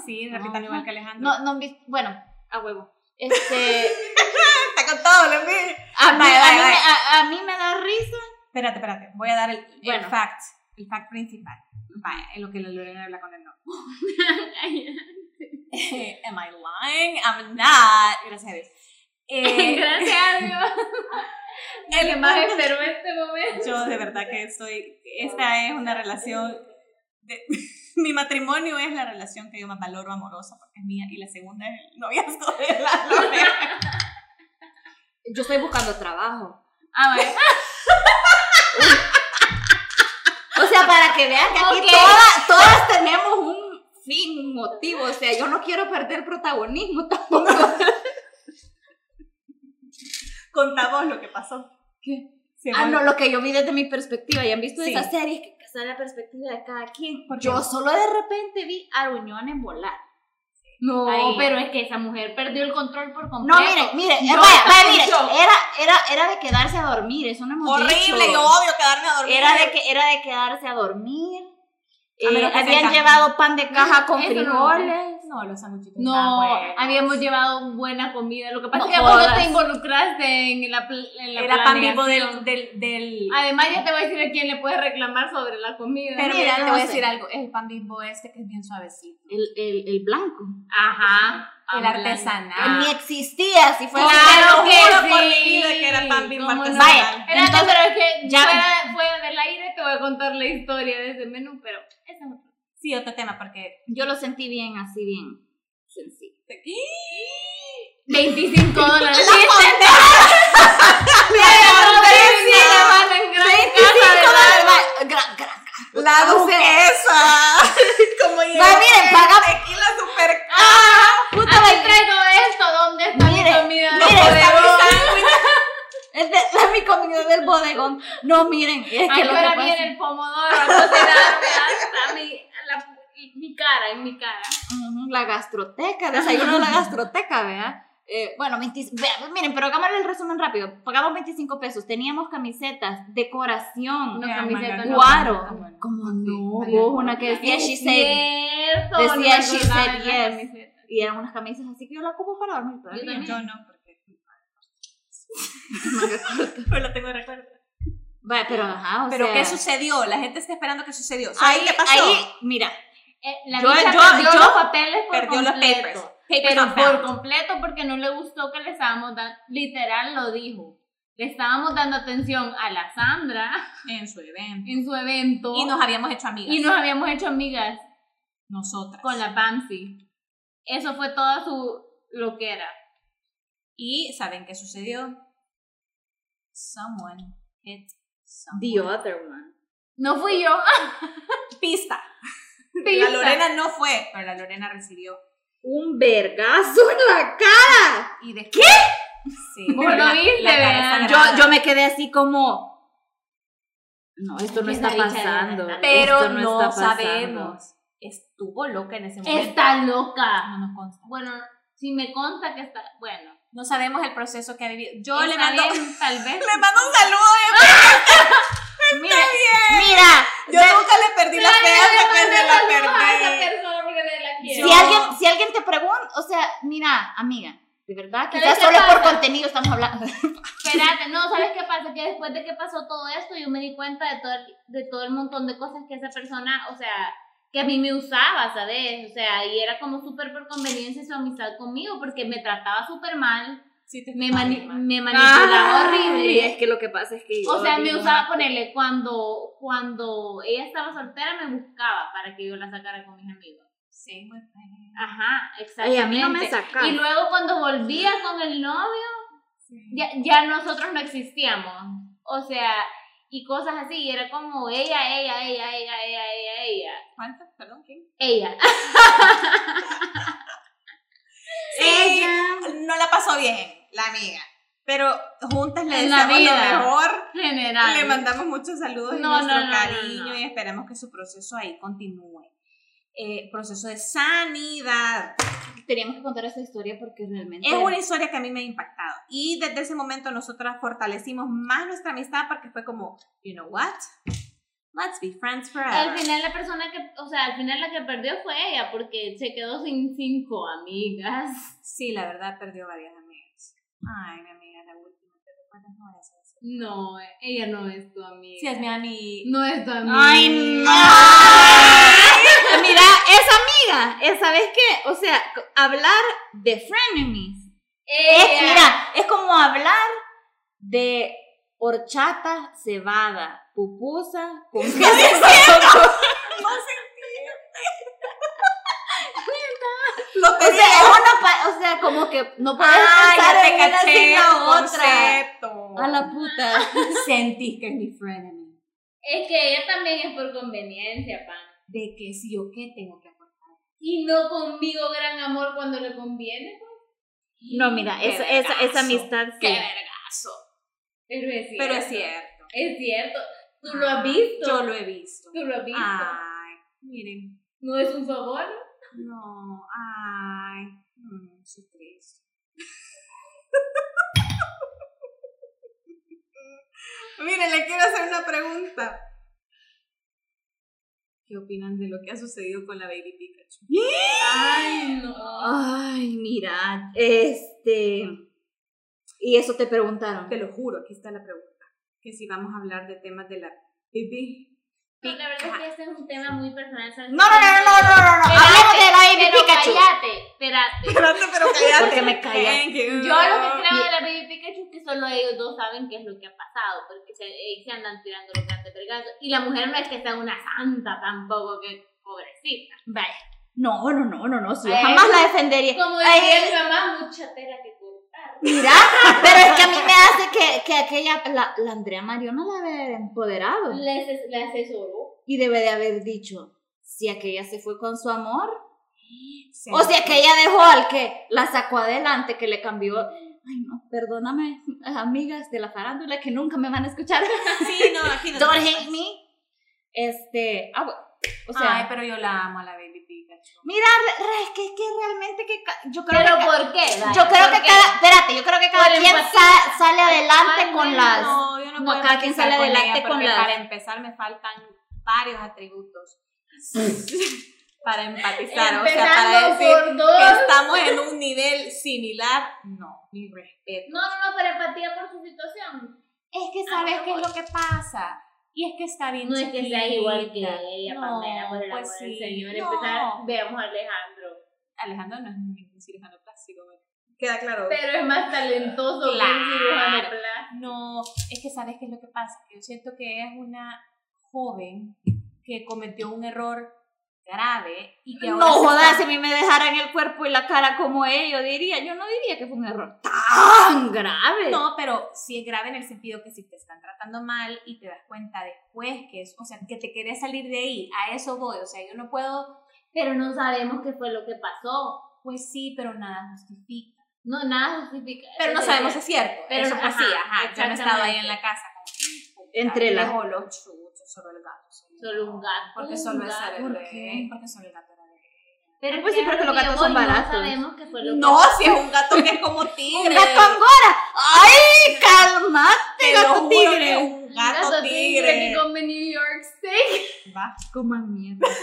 [SPEAKER 1] Sí, repitan igual que Alejandro.
[SPEAKER 2] no, no han visto, bueno, a huevo. Este,
[SPEAKER 1] está con todo, lo
[SPEAKER 2] a mí, a mí me- a- a mí me da risa.
[SPEAKER 1] Espérate, espérate. Voy a dar el, el
[SPEAKER 2] Bueno.
[SPEAKER 1] fact. El fact principal. Vaya, en lo que la Lorena habla con el no. Am I lying? I'm not. Gracias a Dios. Eh,
[SPEAKER 3] Gracias a Dios.
[SPEAKER 1] el
[SPEAKER 3] que más
[SPEAKER 1] punto-
[SPEAKER 3] esperó este momento.
[SPEAKER 1] Yo de verdad que estoy. Esta es una relación. de- mi matrimonio es la relación que yo más valoro amorosa porque es mía y la segunda es el noviazgo de la Lorena.
[SPEAKER 2] Yo estoy buscando trabajo.
[SPEAKER 3] Ah, bueno.
[SPEAKER 2] O sea, para que vean que aquí todas, todas tenemos un fin, un motivo. O sea, yo no quiero perder protagonismo tampoco.
[SPEAKER 1] Contamos lo que pasó.
[SPEAKER 2] Ah, no, lo que yo vi desde mi perspectiva. ¿Y han visto
[SPEAKER 1] Sí.
[SPEAKER 2] esas series la perspectiva de cada quien? Yo solo de repente vi a Ruñones volar.
[SPEAKER 3] No,
[SPEAKER 2] Ahí.
[SPEAKER 3] pero es que esa mujer perdió el control por completo.
[SPEAKER 2] No, miren, miren, eh,
[SPEAKER 3] Yo-
[SPEAKER 2] vaya, vaya, miren,
[SPEAKER 3] yo-
[SPEAKER 2] era, era, era de quedarse a dormir, eso no hemos
[SPEAKER 1] Horrible, yo odio quedarme a dormir.
[SPEAKER 2] Era de, que, era de quedarse a dormir. Eh, habían llevado pan de caja con
[SPEAKER 3] Eso no.
[SPEAKER 1] No, los sanguchitos.
[SPEAKER 3] No,
[SPEAKER 1] estaban buenos.
[SPEAKER 3] habíamos llevado buena comida. Lo que pasa
[SPEAKER 2] No
[SPEAKER 3] es que vos no te involucraste en la, en la
[SPEAKER 1] Era pan vivo
[SPEAKER 3] planeación.
[SPEAKER 1] del, del, del...
[SPEAKER 3] Además, ya te voy a decir a quién le puedes reclamar sobre la comida.
[SPEAKER 1] Pero
[SPEAKER 2] mira,
[SPEAKER 1] te voy a decir algo. Es el pan bimbo este que es bien suavecito.
[SPEAKER 2] El, el, el blanco.
[SPEAKER 3] Ajá.
[SPEAKER 1] El artesanal.
[SPEAKER 2] Que
[SPEAKER 3] Ah.
[SPEAKER 2] ni existía, si fuera
[SPEAKER 3] Claro que
[SPEAKER 1] juro
[SPEAKER 3] sí.
[SPEAKER 1] por mi vida que era pan bimbo.
[SPEAKER 2] Vaya,
[SPEAKER 3] Espérate,
[SPEAKER 2] Entonces,
[SPEAKER 3] pero es que
[SPEAKER 2] ya-
[SPEAKER 3] fuera, fuera del aire te voy a contar la historia de ese menú, pero ese es otro.
[SPEAKER 1] Sí, otro tema, porque...
[SPEAKER 2] Yo lo sentí bien, así bien sencillo.
[SPEAKER 3] 25 dólares.
[SPEAKER 1] ¡La. La duquesa. Como
[SPEAKER 2] Va, miren, paga-
[SPEAKER 1] Tequila super
[SPEAKER 2] Puta,
[SPEAKER 3] Aquí
[SPEAKER 2] va-
[SPEAKER 3] traigo esto, ¿dónde está mi comida?
[SPEAKER 2] mire,
[SPEAKER 3] No
[SPEAKER 2] está mi comida del bodegón. No, miren, es
[SPEAKER 3] ¿A
[SPEAKER 2] que lo que
[SPEAKER 3] viene el pomodoro a cocinarme hasta mi, la- mi cara, en mi cara?
[SPEAKER 2] Ujú, La gastroteca, desayuno de la gastroteca, vea. Eh, bueno, 20 vea, miren, pero hagámosle el resumen rápido. Pagamos 25 pesos, teníamos camisetas, decoración,
[SPEAKER 3] No,
[SPEAKER 1] Ya,
[SPEAKER 3] camiseta,
[SPEAKER 1] manga,
[SPEAKER 3] no.
[SPEAKER 1] no.
[SPEAKER 2] Como no,
[SPEAKER 1] Sí,
[SPEAKER 2] una que decía
[SPEAKER 3] Es
[SPEAKER 2] she said.
[SPEAKER 3] cierto,
[SPEAKER 2] Decía she said
[SPEAKER 3] de la
[SPEAKER 2] yes. Y eran unas camisas así que yo la ocupo para dormir todavía.
[SPEAKER 3] Yo también.
[SPEAKER 1] Yo no, porque... Pero lo tengo de recuerdo.
[SPEAKER 2] Vaya, pero ajá, o
[SPEAKER 1] Pero
[SPEAKER 2] sea,
[SPEAKER 1] ¿qué sucedió? La gente está esperando qué sucedió. ¿Sabes
[SPEAKER 2] Ahí,
[SPEAKER 1] qué pasó?
[SPEAKER 2] ahí, mira,
[SPEAKER 3] la
[SPEAKER 2] Yo- yo-
[SPEAKER 3] perdió
[SPEAKER 2] yo-
[SPEAKER 3] los papeles por
[SPEAKER 1] Perdió los
[SPEAKER 3] completo.
[SPEAKER 1] papers. Papers
[SPEAKER 3] Pero por completo porque no le gustó que le estábamos dando, literal lo dijo, le estábamos dando atención a la Sandra
[SPEAKER 1] En su evento.
[SPEAKER 3] en su evento
[SPEAKER 1] Y nos habíamos hecho amigas.
[SPEAKER 3] y nos habíamos hecho amigas
[SPEAKER 1] Nosotras.
[SPEAKER 3] con la Pamsi. Eso fue toda su lo que era.
[SPEAKER 1] Y ¿saben qué sucedió? Someone hit someone.
[SPEAKER 2] the other one.
[SPEAKER 3] No fui yo.
[SPEAKER 1] Pista. La Lorena no fue, pero la Lorena recibió.
[SPEAKER 2] Un vergazo en la cara.
[SPEAKER 1] ¿Y de qué? Sí.
[SPEAKER 3] Vos lo.
[SPEAKER 2] Yo, yo me quedé así como. No, esto no está pasando.
[SPEAKER 1] Pero
[SPEAKER 2] esto
[SPEAKER 1] no,
[SPEAKER 2] está pasando.
[SPEAKER 1] sabemos. Estuvo loca en ese momento.
[SPEAKER 3] Está loca.
[SPEAKER 1] No nos consta.
[SPEAKER 3] Bueno, si me consta que está, bueno.
[SPEAKER 1] No sabemos el proceso que ha vivido. Yo le mando,
[SPEAKER 3] bien, tal vez.
[SPEAKER 1] le mando un saludo.
[SPEAKER 2] Mira, mira,
[SPEAKER 1] Yo nunca le perdí la fe hasta que me la perdí.
[SPEAKER 3] persona porque me la
[SPEAKER 2] si alguien, si alguien te pregunta, o sea, mira, amiga, de verdad,
[SPEAKER 3] ¿Sabes
[SPEAKER 2] quizás solo por contenido estamos hablando.
[SPEAKER 3] Espérate, no, ¿sabes qué pasa? Que después de que pasó todo esto, yo me di cuenta de todo el, de todo el montón de cosas que esa persona, o sea, que a mí me usaba, ¿sabes? O sea, y era como súper por conveniencia su amistad conmigo, porque me trataba súper mal,
[SPEAKER 1] Sí,
[SPEAKER 3] me, mani- me manipulaba
[SPEAKER 2] Ay,
[SPEAKER 3] horrible.
[SPEAKER 2] Es que lo que pasa es que yo
[SPEAKER 3] O sea, me usaba ponerle cuando, cuando ella estaba soltera, me buscaba para que yo la sacara con mis amigos.
[SPEAKER 1] Sí, muy bien.
[SPEAKER 3] Ajá, exactamente.
[SPEAKER 2] a mí no me sacaba.
[SPEAKER 3] Y luego cuando volvía con el novio, ya, ya nosotros no existíamos. O sea, y cosas así, y era como ella, ella, ella, ella, ella, ella, ella.
[SPEAKER 1] ¿Cuántas? Perdón, ¿quién?
[SPEAKER 3] Ella.
[SPEAKER 1] Sí, no la pasó bien, la amiga. Pero juntas le deseamos lo mejor.
[SPEAKER 3] General.
[SPEAKER 1] Le mandamos muchos saludos y
[SPEAKER 3] No,
[SPEAKER 1] nuestro
[SPEAKER 3] no, no,
[SPEAKER 1] cariño y esperamos que su proceso ahí continúe. Eh, proceso de sanidad.
[SPEAKER 2] Teníamos que contar esa historia porque realmente.
[SPEAKER 1] Es una historia que a mí me ha impactado. Y desde ese momento nosotras fortalecimos más nuestra amistad porque fue como, you know what? Let's be friends forever.
[SPEAKER 3] Al final la persona que, o sea, al final la que perdió fue ella, porque se quedó sin cinco amigas.
[SPEAKER 1] Sí, la verdad perdió varias amigas. Ay, mi amiga, la última. ¿Te recuerdas? No es esa.
[SPEAKER 3] No, ella no es tu amiga.
[SPEAKER 1] Sí, es mi amiga.
[SPEAKER 3] No es tu amiga.
[SPEAKER 2] Ay, no. Mira, esa amiga, ¿sabes qué? O sea, hablar de frenemies. Es, mira, es como hablar de horchata cebada, pupusa con queso. O sea, es una pa- o sea, como que no puedes
[SPEAKER 1] Ah,
[SPEAKER 2] pensar
[SPEAKER 1] ya te
[SPEAKER 2] en una
[SPEAKER 1] caché
[SPEAKER 2] sin la otra. A la puta.
[SPEAKER 1] Sentís que es mi frenemy.
[SPEAKER 3] Es que ella también es por conveniencia, pan.
[SPEAKER 1] De que sí o qué tengo que aportar.
[SPEAKER 3] Y no conmigo gran amor cuando le conviene. pues.
[SPEAKER 2] No, mira,
[SPEAKER 1] Qué
[SPEAKER 2] esa, esa, esa
[SPEAKER 1] vergazo.
[SPEAKER 2] amistad
[SPEAKER 1] Qué
[SPEAKER 2] sí.
[SPEAKER 1] vergazo.
[SPEAKER 3] Pero es cierto.
[SPEAKER 1] Pero es cierto.
[SPEAKER 3] Es cierto. Tú lo has visto.
[SPEAKER 1] Yo lo he visto.
[SPEAKER 3] Tú lo has visto.
[SPEAKER 1] Ay, miren.
[SPEAKER 3] No es un favor.
[SPEAKER 1] No, ay. Miren, le quiero hacer una pregunta. ¿Qué opinan de lo que ha sucedido con la Baby Pikachu?
[SPEAKER 3] Ay, no.
[SPEAKER 2] Ay, mira, este. Y eso te preguntaron.
[SPEAKER 1] Te lo juro, aquí está la pregunta. Que si vamos a hablar de temas de la Baby
[SPEAKER 3] No, la verdad es que este es un tema muy personal.
[SPEAKER 2] No, no, no, no, no, no, no, Hablemos de la Baby
[SPEAKER 3] pero
[SPEAKER 2] Pikachu.
[SPEAKER 3] Cállate, espérate.
[SPEAKER 1] Espérate, pero cállate.
[SPEAKER 2] Porque me callas.
[SPEAKER 1] Thank you.
[SPEAKER 3] Yo lo que creo de la Baby Pikachu es que solo ellos dos saben qué es lo que ha pasado, porque se, se andan tirando los grandes vergazos. Y la mujer no es que sea una santa tampoco, que pobrecita.
[SPEAKER 2] Vaya. No, no, no, no, no.
[SPEAKER 3] Ay,
[SPEAKER 2] jamás la defendería.
[SPEAKER 3] Como diría mi mamá, mucha tela que.
[SPEAKER 2] Mira, pero es que a mí me hace que, que aquella, la, la Andrea Mariona la debe haber empoderado.
[SPEAKER 3] Le, ases- le asesoró.
[SPEAKER 2] Y debe de haber dicho, si aquella se fue con su amor,
[SPEAKER 1] Sí.
[SPEAKER 2] o si aquella dejó al que la sacó adelante, que le cambió. Ay, no, perdóname, amigas de la farándula que nunca me van a escuchar.
[SPEAKER 1] Sí, no, aquí no.
[SPEAKER 2] Don't hate me. Este, ah, bueno, o sea,
[SPEAKER 1] Ay, pero yo la amo a la Baby.
[SPEAKER 2] Mira, es que, que realmente que yo creo
[SPEAKER 3] ¿Pero
[SPEAKER 2] que
[SPEAKER 3] por qué?
[SPEAKER 2] Yo creo
[SPEAKER 3] ¿Por
[SPEAKER 2] que
[SPEAKER 3] qué?
[SPEAKER 2] cada, espérate, yo creo que cada quien
[SPEAKER 3] empatía.
[SPEAKER 2] sa- sale adelante
[SPEAKER 3] Ay,
[SPEAKER 2] con
[SPEAKER 3] bueno,
[SPEAKER 2] las
[SPEAKER 1] No, yo no,
[SPEAKER 2] no,
[SPEAKER 1] puedo
[SPEAKER 2] cada quien sale
[SPEAKER 1] con
[SPEAKER 2] adelante
[SPEAKER 1] ella
[SPEAKER 2] con
[SPEAKER 1] porque
[SPEAKER 2] las-
[SPEAKER 1] Para empezar, me faltan varios atributos. para empatizar, o sea, para decir que estamos en un nivel similar, no, mi respeto.
[SPEAKER 3] No, no, no, pero empatía por su situación.
[SPEAKER 1] Es que
[SPEAKER 3] sabes qué
[SPEAKER 1] es lo que pasa. Y es que está bien
[SPEAKER 3] No es que sea igual que ella,
[SPEAKER 1] No,
[SPEAKER 3] Pamela, por el
[SPEAKER 1] pues
[SPEAKER 3] amor del
[SPEAKER 1] sí,
[SPEAKER 3] Señor.
[SPEAKER 1] no.
[SPEAKER 3] Empezar, veamos a Alejandro.
[SPEAKER 1] Alejandro no es ningún cirujano plástico. Queda claro.
[SPEAKER 3] Pero es más talentoso que un cirujano plástico.
[SPEAKER 1] No, es que sabes qué es lo que pasa. Que yo siento que es una joven que cometió un error grave y que ahora
[SPEAKER 2] No jodas,
[SPEAKER 1] está-
[SPEAKER 2] si a mí me dejaran el cuerpo y la cara como ellos, diría, yo no diría que fue un error tan grave.
[SPEAKER 1] No, pero sí es grave en el sentido que si te están tratando mal y te das cuenta después que es, o sea, que te querés salir de ahí, a eso voy, o sea, yo no puedo,
[SPEAKER 3] Pero no sabemos qué fue lo que pasó.
[SPEAKER 1] pues sí, pero nada justifica.
[SPEAKER 3] No, nada justifica.
[SPEAKER 1] Pero no sabemos si es cierto,
[SPEAKER 3] Pero
[SPEAKER 1] eso
[SPEAKER 3] no-
[SPEAKER 1] pues sí,
[SPEAKER 3] ajá,
[SPEAKER 1] yo no he estado ahí en la casa. como,
[SPEAKER 2] Entre
[SPEAKER 1] "Ay,
[SPEAKER 2] las-
[SPEAKER 1] dejo los chuchos, solo el gato. Sí".
[SPEAKER 3] Solo un gato.
[SPEAKER 1] Porque solo es
[SPEAKER 2] ¿por qué?
[SPEAKER 1] porque solo el gato era bebé.
[SPEAKER 3] Pero
[SPEAKER 2] Pues
[SPEAKER 3] es
[SPEAKER 2] sí, porque los gatos son baratos.
[SPEAKER 3] No sabemos qué fue lo que
[SPEAKER 1] No,
[SPEAKER 3] pasó.
[SPEAKER 1] si es un gato que es como tigre.
[SPEAKER 2] ¡Un gato angora! ¡Ay, calmate, gato tigre!
[SPEAKER 3] un
[SPEAKER 1] gato tigre.
[SPEAKER 3] que come New York Steak.
[SPEAKER 1] Va.
[SPEAKER 2] Coman mierda.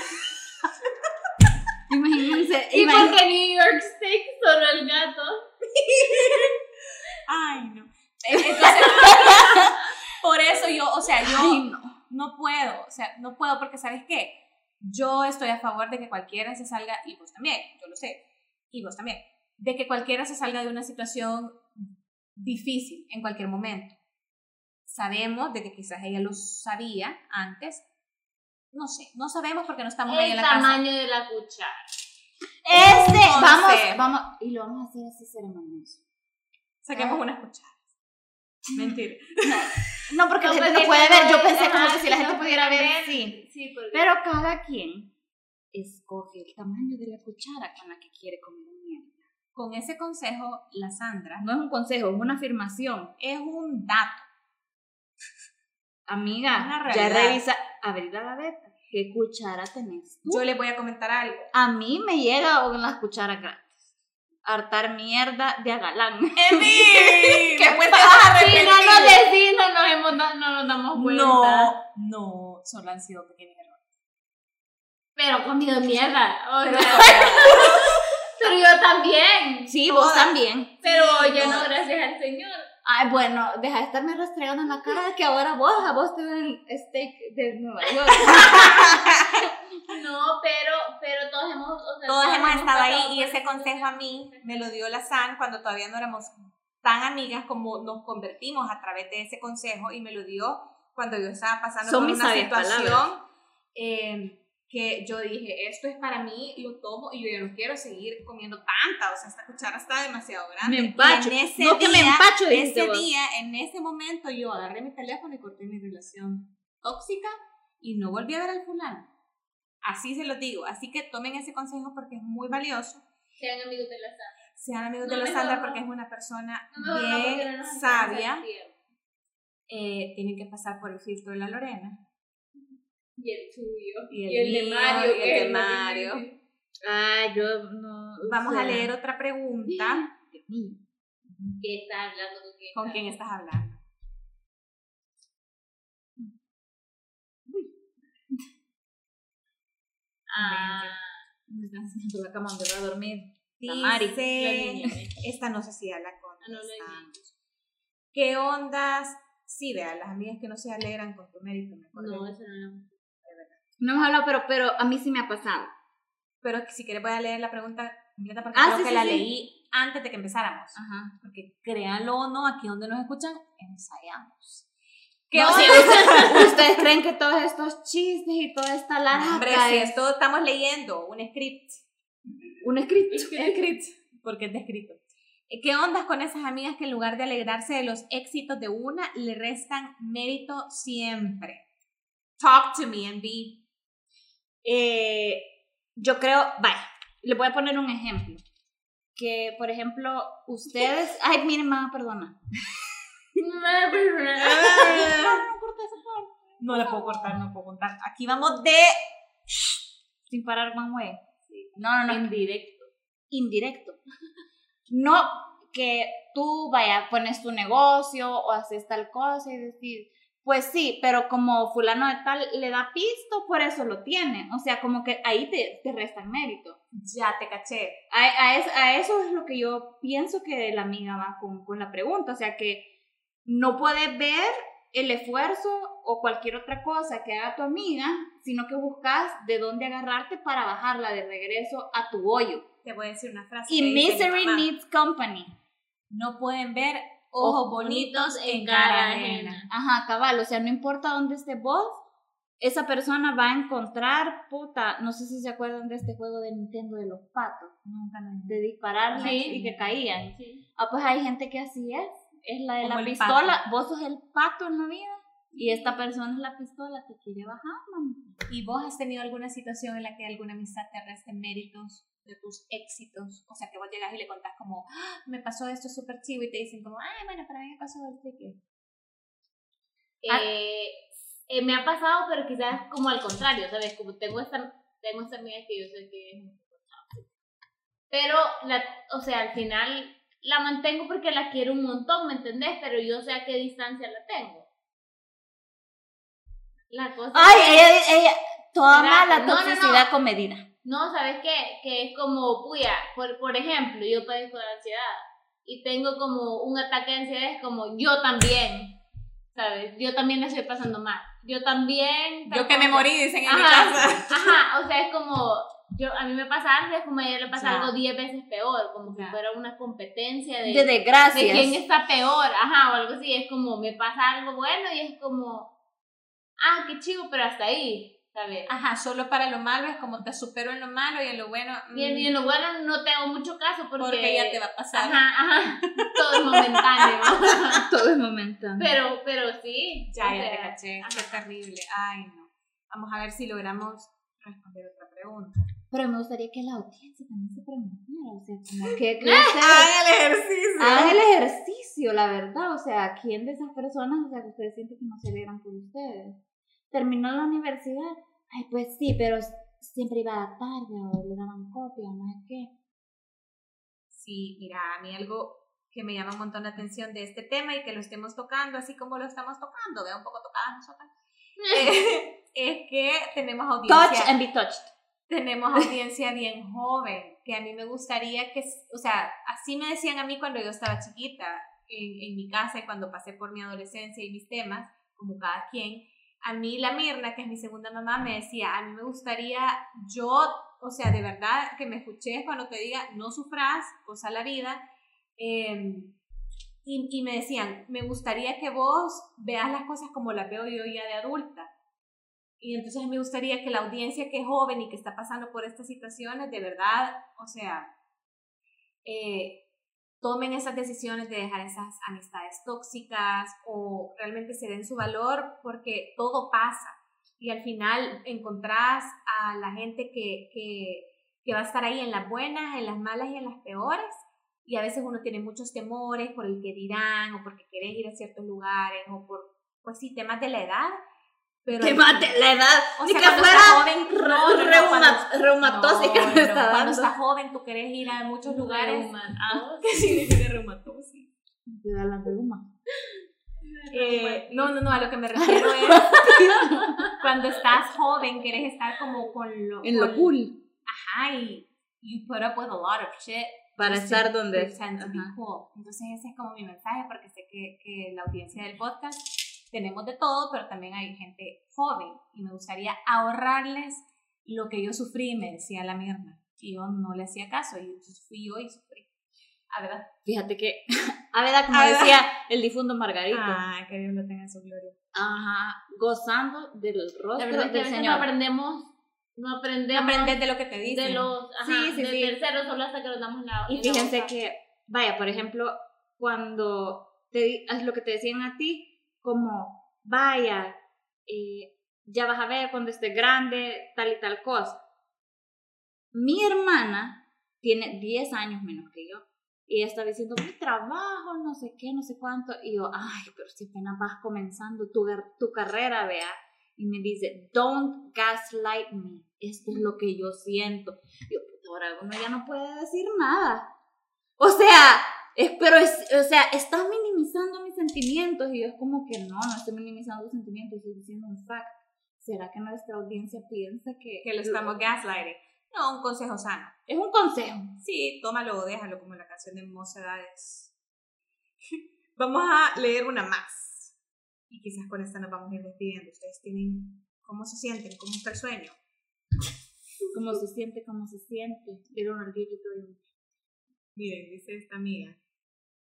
[SPEAKER 2] Imagínense,
[SPEAKER 3] Y
[SPEAKER 2] imagínense.
[SPEAKER 3] porque New York Steak solo el gato.
[SPEAKER 1] Ay, no. Entonces, por eso yo, o sea, yo
[SPEAKER 2] Ay, no.
[SPEAKER 1] No puedo, o sea, no puedo porque, ¿sabes qué? Yo estoy a favor de que cualquiera se salga, y vos también, yo lo sé, y vos también, de que cualquiera se salga de una situación difícil en cualquier momento. Sabemos de que quizás ella lo sabía antes, no sé, no sabemos porque no estamos ahí en
[SPEAKER 3] El
[SPEAKER 1] la casa.
[SPEAKER 3] tamaño de la cuchara.
[SPEAKER 2] Este,
[SPEAKER 1] Entonces-
[SPEAKER 2] vamos, vamos, y lo vamos a hacer así ceremonioso.
[SPEAKER 1] Saquemos unas cucharas. Mentira.
[SPEAKER 2] No, porque la gente no puede ver. Yo pensé como que si la gente
[SPEAKER 3] no
[SPEAKER 2] pudiera ver, sí.
[SPEAKER 3] Sí,
[SPEAKER 2] Pero cada quien escoge el tamaño de la cuchara con la que quiere comer mierda.
[SPEAKER 1] Con ese consejo, la Sandra
[SPEAKER 2] No es un consejo, es una afirmación.
[SPEAKER 1] es un dato.
[SPEAKER 2] Amiga, ya revisa, abrir la gaveta. ¿Qué cuchara tenés tú?
[SPEAKER 1] Yo le voy a comentar algo.
[SPEAKER 2] A mí me llega con las cucharas grandes. Hartar mierda de agalán.
[SPEAKER 1] ¡Emi! Después te vas a
[SPEAKER 3] Sí, no nos decís, no nos, hemos, no, no nos damos cuenta.
[SPEAKER 1] No, no, solo han sido pequeños errores.
[SPEAKER 3] Pero comido mierda. O
[SPEAKER 1] Pero
[SPEAKER 3] sea, pero yo también.
[SPEAKER 2] Sí, vos también.
[SPEAKER 3] Pero yo
[SPEAKER 1] no.
[SPEAKER 3] gracias al Señor.
[SPEAKER 2] Ay, bueno, deja de estarme restregando en la cara que ahora vos, a vos te dan steak de Nueva York.
[SPEAKER 3] No, pero, pero todos hemos, o sea,
[SPEAKER 1] Todas hemos estado ahí y ese consejo a mí me lo dio la San cuando todavía no éramos tan amigas como nos convertimos a través de ese consejo y me lo dio cuando yo estaba pasando
[SPEAKER 2] Son
[SPEAKER 1] por
[SPEAKER 2] mis
[SPEAKER 1] una situación eh, que yo dije, esto es para mí, lo tomo y yo ya no quiero seguir comiendo tanta, o sea, esta cuchara está demasiado grande.
[SPEAKER 2] Me empacho.
[SPEAKER 1] Y en ese
[SPEAKER 2] No, que me
[SPEAKER 1] día,
[SPEAKER 2] empacho,
[SPEAKER 1] ese
[SPEAKER 2] vos.
[SPEAKER 1] día, en ese momento, yo agarré mi teléfono y corté mi relación tóxica y no volví a ver al fulano. Así se lo digo, así que tomen ese consejo porque es muy valioso.
[SPEAKER 3] Sean amigos de la Sandra.
[SPEAKER 1] Sean amigos
[SPEAKER 3] No,
[SPEAKER 1] de la
[SPEAKER 3] mejor
[SPEAKER 1] Sandra porque es una persona
[SPEAKER 3] No,
[SPEAKER 1] bien
[SPEAKER 3] no
[SPEAKER 1] sabia. Eh, tienen que pasar por el filtro de la Lorena.
[SPEAKER 3] Y el tuyo.
[SPEAKER 1] Y el
[SPEAKER 3] Y el de Mario.
[SPEAKER 1] y el de.
[SPEAKER 2] Ay, yo no. o
[SPEAKER 1] Vamos a leer otra pregunta.
[SPEAKER 3] ¿Qué está hablando con quién?
[SPEAKER 1] ¿Con quién estás hablando?
[SPEAKER 3] Ah,
[SPEAKER 2] Me están haciendo la cama donde va a dormir. La Mari,
[SPEAKER 1] Dice,
[SPEAKER 3] niña.
[SPEAKER 1] esta no sé si habla con
[SPEAKER 3] no.
[SPEAKER 1] ¿Qué ondas? Sí, vean, las amigas que no se alegran con tu mérito, me.
[SPEAKER 3] No, eso no.
[SPEAKER 2] No hemos hablado, pero, pero a mí sí me ha pasado.
[SPEAKER 1] Pero si quieres voy a leer la pregunta completa porque
[SPEAKER 2] Ah,
[SPEAKER 1] creo
[SPEAKER 2] sí,
[SPEAKER 1] que
[SPEAKER 2] sí,
[SPEAKER 1] la
[SPEAKER 2] sí.
[SPEAKER 1] leí antes de que empezáramos.
[SPEAKER 2] Ajá.
[SPEAKER 1] Porque créanlo o no, aquí donde nos escuchan, ensayamos. ¿Qué
[SPEAKER 2] No, ustedes, ustedes creen que todos estos chistes y toda esta larga
[SPEAKER 1] Hombre, si esto estamos leyendo, un script.
[SPEAKER 2] un escrito.
[SPEAKER 1] Escrito. Porque es descrito. Eh, ¿Qué ondas con esas amigas que en lugar de alegrarse de los éxitos de una, le restan mérito siempre? Talk to me, MB.
[SPEAKER 2] Eh, yo creo, vaya, le voy a poner un ejemplo. Que, por ejemplo, ustedes. Ay, miren, mamá, perdona.
[SPEAKER 1] No la puedo cortar, no puedo contar. Aquí vamos de.
[SPEAKER 2] Sin parar, way. No, no, no.
[SPEAKER 3] En directo.
[SPEAKER 2] indirecto. No que tú, vaya, pones tu negocio o haces tal cosa y decir, pues sí, pero como fulano de tal le da pisto, por eso lo tiene. O sea, como que ahí te, te restan mérito.
[SPEAKER 1] Ya te caché.
[SPEAKER 2] A, a es- a eso es lo que yo pienso que la amiga va con, con la pregunta. O sea, que no puedes ver el esfuerzo o cualquier otra cosa que haga tu amiga, sino que buscas de dónde agarrarte para bajarla de regreso a tu hoyo.
[SPEAKER 1] Te voy a decir una frase.
[SPEAKER 2] Y misery needs company.
[SPEAKER 1] No pueden ver ojos bonitos en cara ajena.
[SPEAKER 2] Ajá, cabal, o sea, no importa dónde esté vos, esa persona va a encontrar, puta, no sé si se acuerdan de este juego de Nintendo de los patos,
[SPEAKER 1] Nunca
[SPEAKER 2] de dispararle
[SPEAKER 3] Sí.
[SPEAKER 2] y que caían.
[SPEAKER 3] Sí.
[SPEAKER 2] Ah, pues hay gente que así es, es la de
[SPEAKER 1] Como
[SPEAKER 2] la
[SPEAKER 1] el
[SPEAKER 2] pistola, vos sos el pato en la vida y esta persona es la pistola, te quiere bajar, mami.
[SPEAKER 1] ¿Y vos has tenido alguna situación en la que alguna amistad te reste méritos de tus éxitos? O sea, que vos llegas y le contás como, "Ah, me pasó esto súper chivo y te dicen como, ay, bueno, para mí me pasó y que... Ah.
[SPEAKER 3] Eh, eh, me ha pasado, pero quizás como al contrario, ¿sabes? Como tengo esta, tengo esta amiga que yo sé que es. Pero, la, o sea, al final la mantengo porque la quiero un montón, ¿me entendés? Pero yo sé a qué distancia la tengo. La cosa
[SPEAKER 2] Ay,
[SPEAKER 3] es-
[SPEAKER 2] ella, ella toma la
[SPEAKER 3] no, no, no.
[SPEAKER 2] toxicidad con medida.
[SPEAKER 3] No, ¿sabes qué? Que es como, puya, por, por ejemplo, yo padezco de ansiedad y tengo como un ataque de ansiedad, es como yo también, ¿sabes? Yo también la estoy pasando mal. Yo también.
[SPEAKER 1] Yo que me morí, dicen en mi
[SPEAKER 3] Ajá,
[SPEAKER 1] casa.
[SPEAKER 3] ajá, o sea, es como, yo, a mí me pasa algo, es como a ella le pasa algo 10 veces peor, como si fuera una competencia de,
[SPEAKER 2] De desgracias.
[SPEAKER 3] de quién está peor, ajá, o algo así, es como, me pasa algo bueno y es como, ah, qué chivo, pero hasta ahí, ¿sabes?
[SPEAKER 1] Ajá, solo para lo malo es como te supero en lo malo y en lo bueno... mm,
[SPEAKER 3] Y en, y en lo bueno no te hago mucho caso porque,
[SPEAKER 1] porque ya te va a pasar.
[SPEAKER 3] Ajá, ajá, todo es momentáneo.
[SPEAKER 2] Todo es momentáneo.
[SPEAKER 3] pero, pero sí.
[SPEAKER 1] Ya, ya te caché. Qué terrible. Ay, no. Vamos a ver si logramos responder otra pregunta.
[SPEAKER 2] Pero me gustaría que la audiencia también se preguntara, o sea, como que, que ustedes
[SPEAKER 1] Hagan el ejercicio.
[SPEAKER 2] hagan el ejercicio, la verdad, o sea, ¿quién de esas personas, o sea, que ustedes sienten que no se alegran por ustedes? Terminó la universidad, ay, pues sí, pero siempre iba a la tarde, o le daban copia, no sé qué.
[SPEAKER 1] Sí, mira, a mí algo que me llama un montón la atención de este tema y que lo estemos tocando así como lo estamos tocando, vea un poco tocadas nosotras, eh, es que tenemos
[SPEAKER 2] Touch
[SPEAKER 1] audiencia,
[SPEAKER 2] and be touched.
[SPEAKER 1] Tenemos audiencia bien joven, que a mí me gustaría que, o sea, así me decían a mí cuando yo estaba chiquita en, en mi casa y cuando pasé por mi adolescencia y mis temas, como cada quien, a mí la Mirna, que es mi segunda mamá, me decía, a mí me gustaría yo, o sea, de verdad, que me escuches cuando te diga, no sufras, cosa la vida. eh, y, y me decían, me gustaría que vos veas las cosas como las veo yo ya de adulta. Y entonces me gustaría que la audiencia que es joven y que está pasando por estas situaciones, de verdad, o sea, eh, tomen esas decisiones de dejar esas amistades tóxicas o realmente se den su valor porque todo pasa y al final encontrás a la gente que, que, va a estar ahí en las buenas, en las malas y en las peores y a veces uno tiene muchos temores por el que dirán o porque querés ir a ciertos lugares o por, pues sí, temas de la edad. Pero
[SPEAKER 2] temas de la edad,
[SPEAKER 1] o
[SPEAKER 2] ni
[SPEAKER 1] sea,
[SPEAKER 2] que fuera
[SPEAKER 1] joven, no, no, no,
[SPEAKER 2] reuma-
[SPEAKER 1] cuando-
[SPEAKER 2] reumatósica
[SPEAKER 1] no,
[SPEAKER 2] me
[SPEAKER 1] no,
[SPEAKER 2] está
[SPEAKER 1] Cuando estás joven, tú querés ir a muchos lugares.
[SPEAKER 3] Reuma-
[SPEAKER 1] ¿Qué significa reumatosis?
[SPEAKER 2] Te da la reuma.
[SPEAKER 1] Eh, no, no, no, a lo que me refiero es cuando estás joven, querés estar como con lo,
[SPEAKER 2] En lo
[SPEAKER 1] con-
[SPEAKER 2] cool.
[SPEAKER 1] Ajá, y you put up with a lot of shit.
[SPEAKER 2] Para estar
[SPEAKER 1] to
[SPEAKER 2] donde.
[SPEAKER 1] cool. Entonces ese es como mi mensaje porque sé que, que la audiencia del podcast tenemos de todo, pero también hay gente joven y me gustaría ahorrarles lo que yo sufrí, me decía la Mirna. Y yo no le hacía caso y entonces fui yo y sufrí. A verdad.
[SPEAKER 2] Fíjate que, a ver, como
[SPEAKER 1] Aveda.
[SPEAKER 2] decía el difunto Margarito,
[SPEAKER 1] Ay, que Dios lo tenga en su gloria.
[SPEAKER 2] ajá, gozando del
[SPEAKER 3] La
[SPEAKER 2] rostro
[SPEAKER 3] verdad es que a
[SPEAKER 2] del
[SPEAKER 3] veces no
[SPEAKER 2] Señor.
[SPEAKER 3] aprendemos, no aprendemos
[SPEAKER 1] Aprender de lo que te dicen.
[SPEAKER 3] de los ajá,
[SPEAKER 2] Sí, sí,
[SPEAKER 3] de
[SPEAKER 2] sí.
[SPEAKER 3] terceros solo hasta que nos damos la
[SPEAKER 2] Y
[SPEAKER 3] la
[SPEAKER 2] fíjense
[SPEAKER 3] boca.
[SPEAKER 2] que, vaya, por ejemplo, cuando te lo que te decían a ti, como, vaya, eh, ya vas a ver cuando estés grande, tal y tal cosa. Mi hermana tiene 10 años menos que yo. Y ella estaba diciendo, mi trabajo, no sé qué, no sé cuánto. Y yo, ay, pero si apenas vas comenzando tu, tu carrera, vea. Y me dice, don't gaslight me. Esto es lo que yo siento. Y yo, puta, ahora uno ya no puede decir nada. O sea, es, pero es, o sea, estás minimizando mis sentimientos. Y yo es como que no, no estoy minimizando tus sentimientos, estoy diciendo un fact. ¿Será que nuestra audiencia piensa que,
[SPEAKER 1] Que lo estamos gaslighting. No, un consejo sano.
[SPEAKER 2] Es un consejo.
[SPEAKER 1] Sí, tómalo o déjalo, como la canción de Mocedades. Vamos a leer una más. Y quizás con esta nos vamos a ir despidiendo. Ustedes tienen. ¿Cómo se sienten? ¿Cómo está el sueño?
[SPEAKER 2] Cómo se siente, cómo se siente. Al grito y
[SPEAKER 1] Miren, dice esta amiga.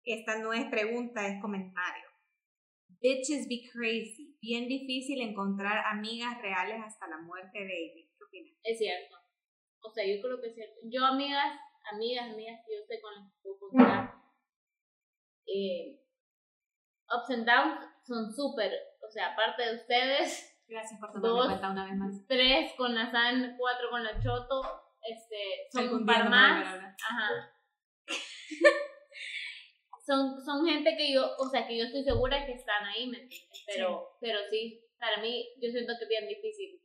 [SPEAKER 1] Esta no es pregunta, es comentario. Bitches be crazy. Bien difícil encontrar amigas reales hasta la muerte de David. ¿Qué opinan?
[SPEAKER 3] Es cierto. O sea, yo creo que es cierto. Yo, amigas, amigas, amigas que yo sé con las que puedo contar, eh, ups and downs son súper. O sea, aparte de ustedes,
[SPEAKER 1] Gracias por tomarme cuenta una vez más.
[SPEAKER 3] tres con la San, cuatro con la Choto, este, son un par más. Ajá. son, son gente que yo, o sea, que yo estoy segura que están ahí, ¿me entiendes? Pero, pero sí, para mí, yo siento que es bien difícil.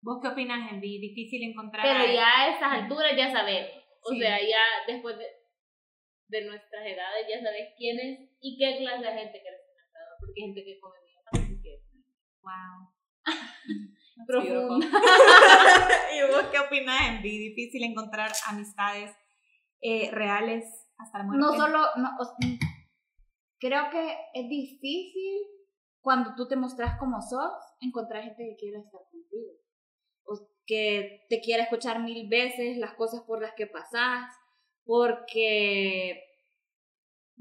[SPEAKER 1] ¿Vos qué opinas, Envy? Difícil encontrar.
[SPEAKER 3] Pero ya a estas alturas ya sabemos. O
[SPEAKER 1] Sí.
[SPEAKER 3] sea, ya después de, de nuestras edades ya sabes quién es y qué clase de gente quieres conocer. Porque hay gente que come bien que
[SPEAKER 1] Wow.
[SPEAKER 3] profunda.
[SPEAKER 1] ¿Y vos qué opinas, Envy? Difícil encontrar amistades eh, reales hasta la muerte.
[SPEAKER 2] No solo, no, o- creo que es difícil cuando tú te mostras como sos, encontrar gente que quiera estar contigo. O que te quiera escuchar mil veces las cosas por las que pasás, porque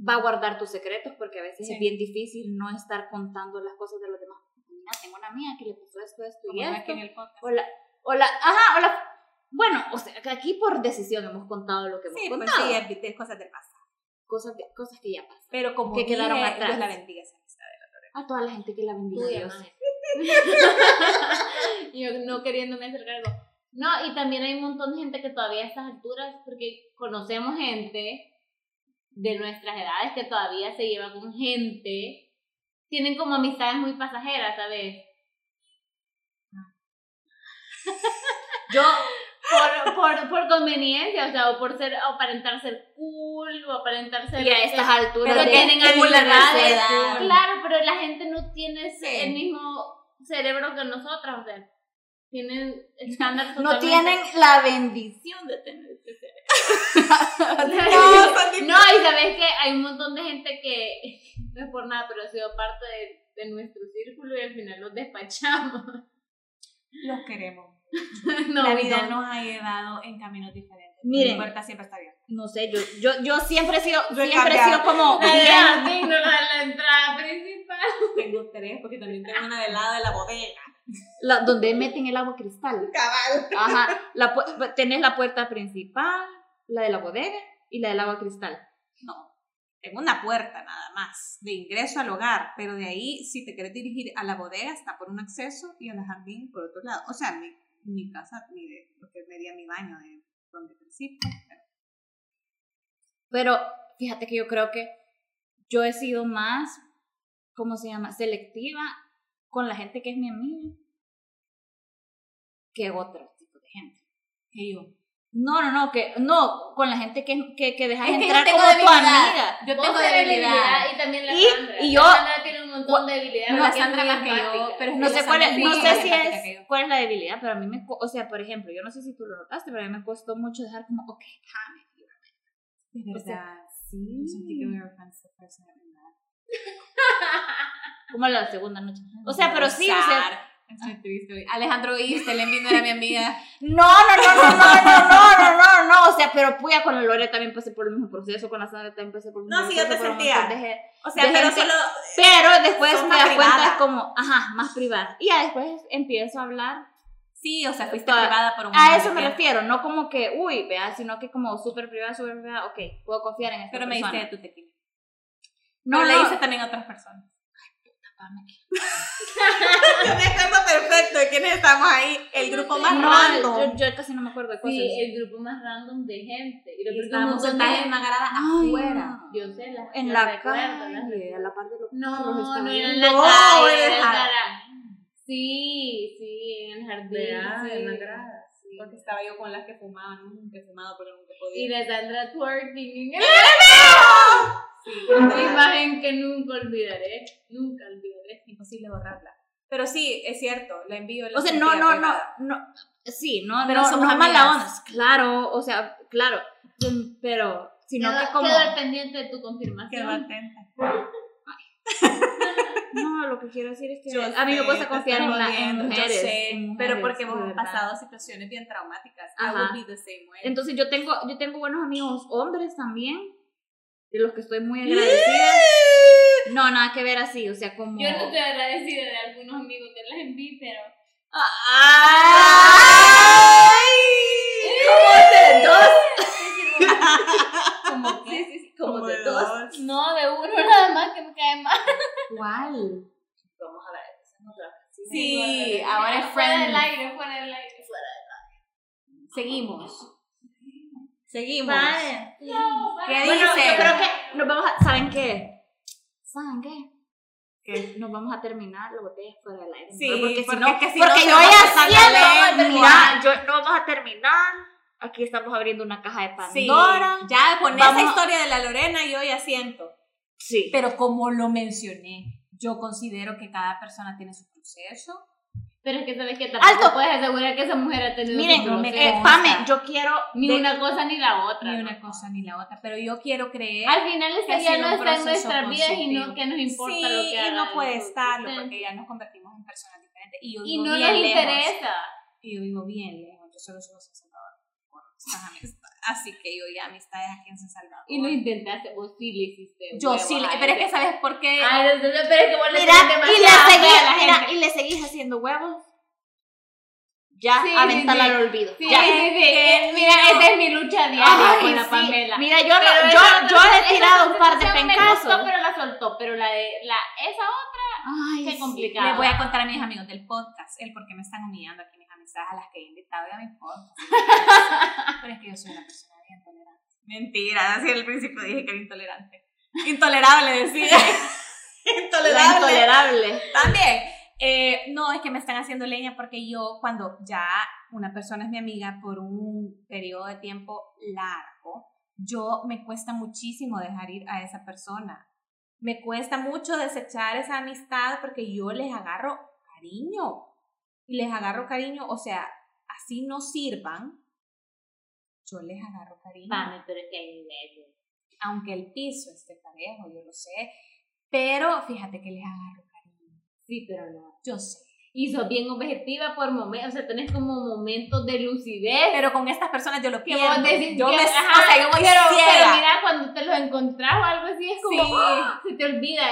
[SPEAKER 2] va a guardar tus secretos, porque a veces
[SPEAKER 1] Sí.
[SPEAKER 2] es bien difícil no estar contando las cosas de los demás. Mira, tengo una amiga que le pasó esto, esto y esto.
[SPEAKER 1] en el podcast.
[SPEAKER 2] Hola, hola, ajá, hola. Bueno, o sea, que aquí por decisión hemos contado lo que hemos
[SPEAKER 1] Sí, pues
[SPEAKER 2] contado.
[SPEAKER 1] sí, es de cosas del pasado.
[SPEAKER 2] cosas, de- cosas que ya pasan.
[SPEAKER 1] Pero como
[SPEAKER 2] Que quedaron atrás.
[SPEAKER 1] Dios la bendiga esa amistad.
[SPEAKER 2] A toda la gente que la bendiga. Dios.
[SPEAKER 3] Yo no queriéndome hacer cargo. No, y también hay un montón de gente que todavía a estas alturas, porque conocemos gente de nuestras edades que todavía se lleva con gente, tienen como amistades muy pasajeras, ¿sabes?
[SPEAKER 2] Yo,
[SPEAKER 3] Por, por, por conveniencia, o sea, o por ser, o aparentar ser cool, o aparentar ser...
[SPEAKER 2] y a estas alturas de
[SPEAKER 3] tienen
[SPEAKER 2] edad.
[SPEAKER 3] Claro, pero la gente no tiene ese-
[SPEAKER 1] Sí.
[SPEAKER 3] el mismo cerebro que nosotras, o sea, tienen estándares
[SPEAKER 2] No tienen la bendición de tener ese cerebro.
[SPEAKER 3] no, y sabes que hay un montón de gente que no es por nada, pero ha sido parte de, de nuestro círculo y al final los despachamos.
[SPEAKER 1] Los queremos.
[SPEAKER 3] No,
[SPEAKER 1] la vida
[SPEAKER 3] no.
[SPEAKER 1] nos ha llevado en caminos diferentes.
[SPEAKER 2] Miren.
[SPEAKER 1] Mi puerta siempre está abierta.
[SPEAKER 2] No sé, yo, yo, yo siempre he sido,
[SPEAKER 1] Yo he
[SPEAKER 2] siempre he sido como
[SPEAKER 3] La de- de la entrada principal.
[SPEAKER 1] Tengo tres porque también tengo una del lado de la bodega.
[SPEAKER 2] la, donde meten el agua cristal.
[SPEAKER 1] Cabal.
[SPEAKER 2] Ajá, la, tenés la puerta principal, la de la bodega y la del agua cristal.
[SPEAKER 1] No. Tengo una puerta nada más de ingreso al hogar, pero de ahí, si te quieres dirigir a la bodega, está por un acceso y al jardín por otro lado. O sea, mi, mi casa, mi de, lo que medía mi baño de donde crecí. pero-
[SPEAKER 2] Pero fíjate que yo creo que yo he sido más, ¿cómo se llama? Selectiva con la gente que es mi amiga que otro tipo de gente.
[SPEAKER 1] Que yo.
[SPEAKER 2] No, no, no, que no, con la gente que, que, que dejas
[SPEAKER 1] Es que yo
[SPEAKER 2] entrar
[SPEAKER 1] tengo
[SPEAKER 2] como tu
[SPEAKER 1] debilidad.
[SPEAKER 2] amiga.
[SPEAKER 1] Yo tengo
[SPEAKER 3] tenés
[SPEAKER 1] debilidad.
[SPEAKER 3] Y también la
[SPEAKER 2] Y-
[SPEAKER 3] Sandra.
[SPEAKER 2] y
[SPEAKER 3] La
[SPEAKER 2] yo-
[SPEAKER 3] Sandra tiene un montón de debilidades.
[SPEAKER 1] No,
[SPEAKER 3] porque
[SPEAKER 1] la
[SPEAKER 3] es
[SPEAKER 1] Sandra
[SPEAKER 3] muy
[SPEAKER 1] más que yo,
[SPEAKER 3] empática.
[SPEAKER 1] pero es
[SPEAKER 2] No sé
[SPEAKER 1] la
[SPEAKER 2] cuál es, no sé si es cuál es la debilidad, pero a mí me, o sea, por ejemplo, yo no sé si tú lo notaste, pero a mí me costó mucho dejar como, ok, calm.
[SPEAKER 1] De
[SPEAKER 2] O sea,
[SPEAKER 1] verdad. Yo sentí que night we met.
[SPEAKER 2] como la segunda noche. O sea, pero sí, o sea,
[SPEAKER 1] Estoy triste. Alejandro viste, el envío era mi amiga.
[SPEAKER 2] No, no, no, no, no, no, no, no, no, no, o sea, pero puya con la Lore también pasé por el mismo proceso, con la Sandra también pasé por el mismo
[SPEAKER 1] No, sí, yo
[SPEAKER 2] proceso.
[SPEAKER 1] te sentía.
[SPEAKER 2] de.
[SPEAKER 1] O sea, pero
[SPEAKER 2] gente-
[SPEAKER 1] solo.
[SPEAKER 2] Pero después
[SPEAKER 1] más
[SPEAKER 2] das cuenta es como, ajá, más privada. Y ya después empiezo a hablar.
[SPEAKER 1] Sí, o sea, fuiste
[SPEAKER 2] Toda-
[SPEAKER 1] privada por un
[SPEAKER 2] A eso me
[SPEAKER 1] tiempo.
[SPEAKER 2] refiero, no como que, uy, vea, sino que como súper privada, súper privada, ok, puedo confiar en esta
[SPEAKER 1] Pero me
[SPEAKER 2] persona.
[SPEAKER 1] diste de tu tequila.
[SPEAKER 2] No,
[SPEAKER 1] No, le
[SPEAKER 2] no.
[SPEAKER 1] hice también a otras personas. Yo me acuerdo perfecto de quiénes estamos ahí. El grupo más
[SPEAKER 2] No,
[SPEAKER 1] random.
[SPEAKER 2] yo, yo casi no me acuerdo de cosas.
[SPEAKER 3] Sí, el grupo más random de gente. Y lo que un
[SPEAKER 1] estábamos
[SPEAKER 3] de
[SPEAKER 1] sentadas en una grada afuera.
[SPEAKER 2] no.
[SPEAKER 3] Yo sé, las
[SPEAKER 2] En la
[SPEAKER 3] las
[SPEAKER 2] calle, a la par de los
[SPEAKER 3] No,
[SPEAKER 2] los
[SPEAKER 3] no era en la
[SPEAKER 1] No,
[SPEAKER 3] calle,
[SPEAKER 1] en el
[SPEAKER 3] era en el
[SPEAKER 1] jardín.
[SPEAKER 3] jardín. Sí, sí, en el jardín. sí. Sí.
[SPEAKER 1] Porque estaba yo con las que fumaban, nunca he fumado, pero nunca he
[SPEAKER 3] Y la Sandra twerking en el
[SPEAKER 1] Sí,
[SPEAKER 3] imagen que nunca olvidaré. Nunca olvidaré.
[SPEAKER 1] imposible borrarla. Pero sí, es cierto, la envío. la
[SPEAKER 2] O sea, no, no, no, no, sí, no,
[SPEAKER 1] Pero
[SPEAKER 2] no,
[SPEAKER 1] somos
[SPEAKER 2] no es mala onda, claro, o sea, claro, pero, sino
[SPEAKER 3] Quedo,
[SPEAKER 2] que como,
[SPEAKER 3] quedo pendiente de tu confirmación.
[SPEAKER 1] atenta.
[SPEAKER 2] no, lo que quiero decir es que
[SPEAKER 1] Yo
[SPEAKER 2] a mí me cuesta confiar en, la, en
[SPEAKER 1] jodiendo, yo
[SPEAKER 2] mujeres,
[SPEAKER 1] sé,
[SPEAKER 2] en
[SPEAKER 1] pero
[SPEAKER 2] mujeres,
[SPEAKER 1] porque
[SPEAKER 2] de
[SPEAKER 1] hemos
[SPEAKER 2] verdad.
[SPEAKER 1] pasado situaciones bien traumáticas. I
[SPEAKER 2] Ajá.
[SPEAKER 1] would be the same way.
[SPEAKER 2] Entonces yo tengo, yo tengo buenos amigos hombres también, de los que estoy muy agradecida. No, nada que ver así, o sea, como...
[SPEAKER 3] Yo no estoy agradecida de algunos amigos que las envié, pero.
[SPEAKER 1] ¡Ay!
[SPEAKER 2] Como de dos. Sí, sí, sí, como,
[SPEAKER 1] Como
[SPEAKER 2] de
[SPEAKER 1] de
[SPEAKER 2] dos.
[SPEAKER 1] dos.
[SPEAKER 3] No, de uno nada más que me cae mal.
[SPEAKER 2] ¿Cuál? Vamos a ver, otra.
[SPEAKER 1] Sí, ahora es
[SPEAKER 3] Fuera del
[SPEAKER 1] friends.
[SPEAKER 3] aire, fuera del aire.
[SPEAKER 1] Seguimos. Seguimos.
[SPEAKER 2] Vale.
[SPEAKER 3] No,
[SPEAKER 1] ¿Qué
[SPEAKER 2] Bueno, yo creo que nos vamos a. ¿Saben qué? ¿Saben qué? Que nos vamos a terminar la botella fuera del aire.
[SPEAKER 1] Sí,
[SPEAKER 2] porque si
[SPEAKER 1] porque
[SPEAKER 2] no,
[SPEAKER 1] es que si
[SPEAKER 2] porque
[SPEAKER 1] no
[SPEAKER 2] yo ya siento, mira, yo no vamos a terminar. Aquí estamos abriendo una caja de
[SPEAKER 1] Sí,
[SPEAKER 2] Pandora.
[SPEAKER 1] ya con
[SPEAKER 2] Vamos-
[SPEAKER 1] esa historia de la Lorena yo ya siento.
[SPEAKER 2] Sí.
[SPEAKER 1] Pero como lo mencioné, yo considero que cada persona tiene su proceso.
[SPEAKER 3] Pero es que sabes que tampoco
[SPEAKER 2] Alto.
[SPEAKER 3] puedes asegurar que esa mujer ha tenido
[SPEAKER 2] Miren,
[SPEAKER 1] no me
[SPEAKER 2] eh. Pame, yo quiero.
[SPEAKER 3] ni
[SPEAKER 2] de-
[SPEAKER 3] una cosa ni la otra.
[SPEAKER 1] Ni
[SPEAKER 3] ¿no?
[SPEAKER 1] una cosa ni la otra. Pero yo quiero creer.
[SPEAKER 3] Al final
[SPEAKER 1] ha
[SPEAKER 3] ya no está en nuestras vidas y no que nos importa
[SPEAKER 1] sí,
[SPEAKER 3] lo que
[SPEAKER 1] y
[SPEAKER 3] hagan
[SPEAKER 1] no puede estarlo porque ya nos convertimos en personas diferentes. Y yo
[SPEAKER 3] Y no nos
[SPEAKER 1] lejos.
[SPEAKER 3] interesa.
[SPEAKER 1] Y yo vivo bien lejos. Yo solo soy de San Salvador. Así que yo ya amistades aquí en San Salvador.
[SPEAKER 3] Y lo intentaste, vos sí le hiciste.
[SPEAKER 1] yo sí, le- pero es que ¿sabes por qué?
[SPEAKER 3] Ay, no, no, pero es que vos le
[SPEAKER 2] Mira, y le,
[SPEAKER 3] fe a
[SPEAKER 2] seguís,
[SPEAKER 3] la
[SPEAKER 2] mira,
[SPEAKER 3] gente.
[SPEAKER 2] y le seguís haciendo huevos. Ya,
[SPEAKER 3] Sí,
[SPEAKER 2] aventala
[SPEAKER 3] sí.
[SPEAKER 2] al olvido.
[SPEAKER 3] Sí,
[SPEAKER 2] ya.
[SPEAKER 3] sí, sí.
[SPEAKER 1] que
[SPEAKER 3] Mira,
[SPEAKER 1] no.
[SPEAKER 3] esa es mi lucha diaria
[SPEAKER 2] Ay,
[SPEAKER 3] con la. Pamela.
[SPEAKER 2] Mira, yo, no- yo, yo he tirado un par de
[SPEAKER 3] conversación Me
[SPEAKER 2] pencazos.
[SPEAKER 3] gustó, pero la soltó. Pero la de la, esa otra,
[SPEAKER 2] Ay,
[SPEAKER 3] qué
[SPEAKER 2] sí.
[SPEAKER 3] complicado.
[SPEAKER 1] Les voy a contar a mis amigos del podcast el por qué me están humillando aquí amistades a las que he invitado a mi podcast. Pero es que yo soy una persona bien tolerante. Mentira, así al principio dije que era intolerante. Intolerable decía.
[SPEAKER 2] La
[SPEAKER 1] intolerable.
[SPEAKER 2] intolerable.
[SPEAKER 1] También. Eh, no, es que me están haciendo leña porque yo cuando ya una persona es mi amiga por un periodo de tiempo largo, yo me cuesta muchísimo dejar ir a esa persona. Me cuesta mucho desechar esa amistad porque yo les agarro cariño. Y les agarro cariño, o sea, así no sirvan, yo les agarro cariño.
[SPEAKER 3] Pame, pero es que hay niveles.
[SPEAKER 1] Aunque el piso esté parejo, yo lo sé. Pero fíjate que les agarro cariño.
[SPEAKER 3] Sí, pero no.
[SPEAKER 1] Yo sé.
[SPEAKER 3] Y sos bien objetiva por momentos, o sea, tenés como momentos de lucidez.
[SPEAKER 1] Pero con estas personas yo lo pierdo.
[SPEAKER 3] vos decís
[SPEAKER 1] yo
[SPEAKER 3] que,
[SPEAKER 1] me,
[SPEAKER 3] ajá,
[SPEAKER 1] o sea, yo voy
[SPEAKER 3] pero,
[SPEAKER 1] ciega.
[SPEAKER 3] pero mira, cuando te los encontrás o algo así, es como,
[SPEAKER 1] Sí.
[SPEAKER 3] ¡ah! se te olvida.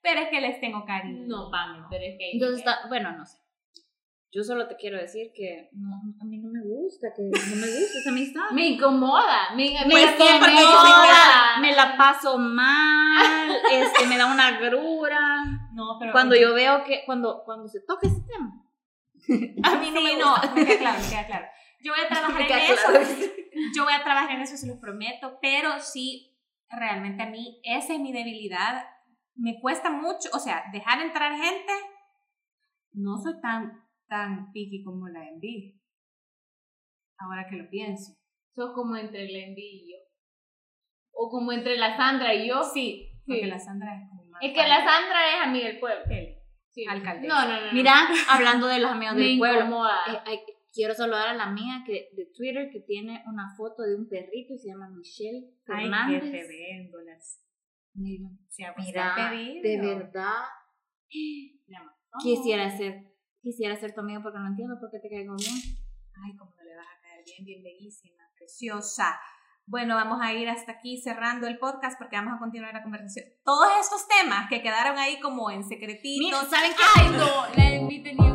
[SPEAKER 1] Pero es que les tengo cariño.
[SPEAKER 3] No, Pame, pero es que hay
[SPEAKER 2] Entonces está, bueno, no sé. Yo solo te quiero decir que no, a mí no me gusta, que no me gusta esa amistad.
[SPEAKER 3] Me incomoda, me, me,
[SPEAKER 2] Me,
[SPEAKER 1] sí, porque
[SPEAKER 2] incomoda, me la paso mal, este, me da una grura.
[SPEAKER 1] No, pero.
[SPEAKER 2] Cuando yo veo que, cuando, cuando se toca ese tema, a mí no
[SPEAKER 1] Sí,
[SPEAKER 2] me
[SPEAKER 1] no, me queda claro, me queda claro. Yo voy a trabajar en
[SPEAKER 2] queda
[SPEAKER 1] eso.
[SPEAKER 2] claro.
[SPEAKER 1] Yo voy a trabajar en eso, se los prometo. Pero sí, realmente a mí, esa es mi debilidad. Me cuesta mucho, o sea, dejar entrar gente. No soy tan, tan picky como la envidia. Ahora que lo pienso.
[SPEAKER 3] Sos como entre la envidia y yo. O como entre la Sandra y yo.
[SPEAKER 1] Sí, porque la Sandra es como más.
[SPEAKER 3] Es que la Sandra es amiga del pueblo.
[SPEAKER 1] Él,
[SPEAKER 3] Sí.
[SPEAKER 1] alcaldesa.
[SPEAKER 3] No, no, no.
[SPEAKER 2] Mira, hablando de los amigos del pueblo,
[SPEAKER 3] incomoda.
[SPEAKER 2] eh, ay, quiero saludar a la mía que, de Twitter que tiene una foto de un perrito y se llama Michelle
[SPEAKER 1] Ay,
[SPEAKER 2] Fernández.
[SPEAKER 1] qué revéndolas.
[SPEAKER 2] Mira,
[SPEAKER 1] Se ha
[SPEAKER 2] mira, de verdad, quisiera ser, quisiera ser tu amigo porque no entiendo por qué te caigo bien.
[SPEAKER 1] Ay, cómo no le vas a caer bien, bien bellísima, preciosa. Bueno, vamos a ir hasta aquí cerrando el podcast porque vamos a continuar la conversación. Todos estos temas que quedaron ahí como en secretito.
[SPEAKER 2] Mira, ¿saben qué?
[SPEAKER 3] Ay, no, la envidia tenía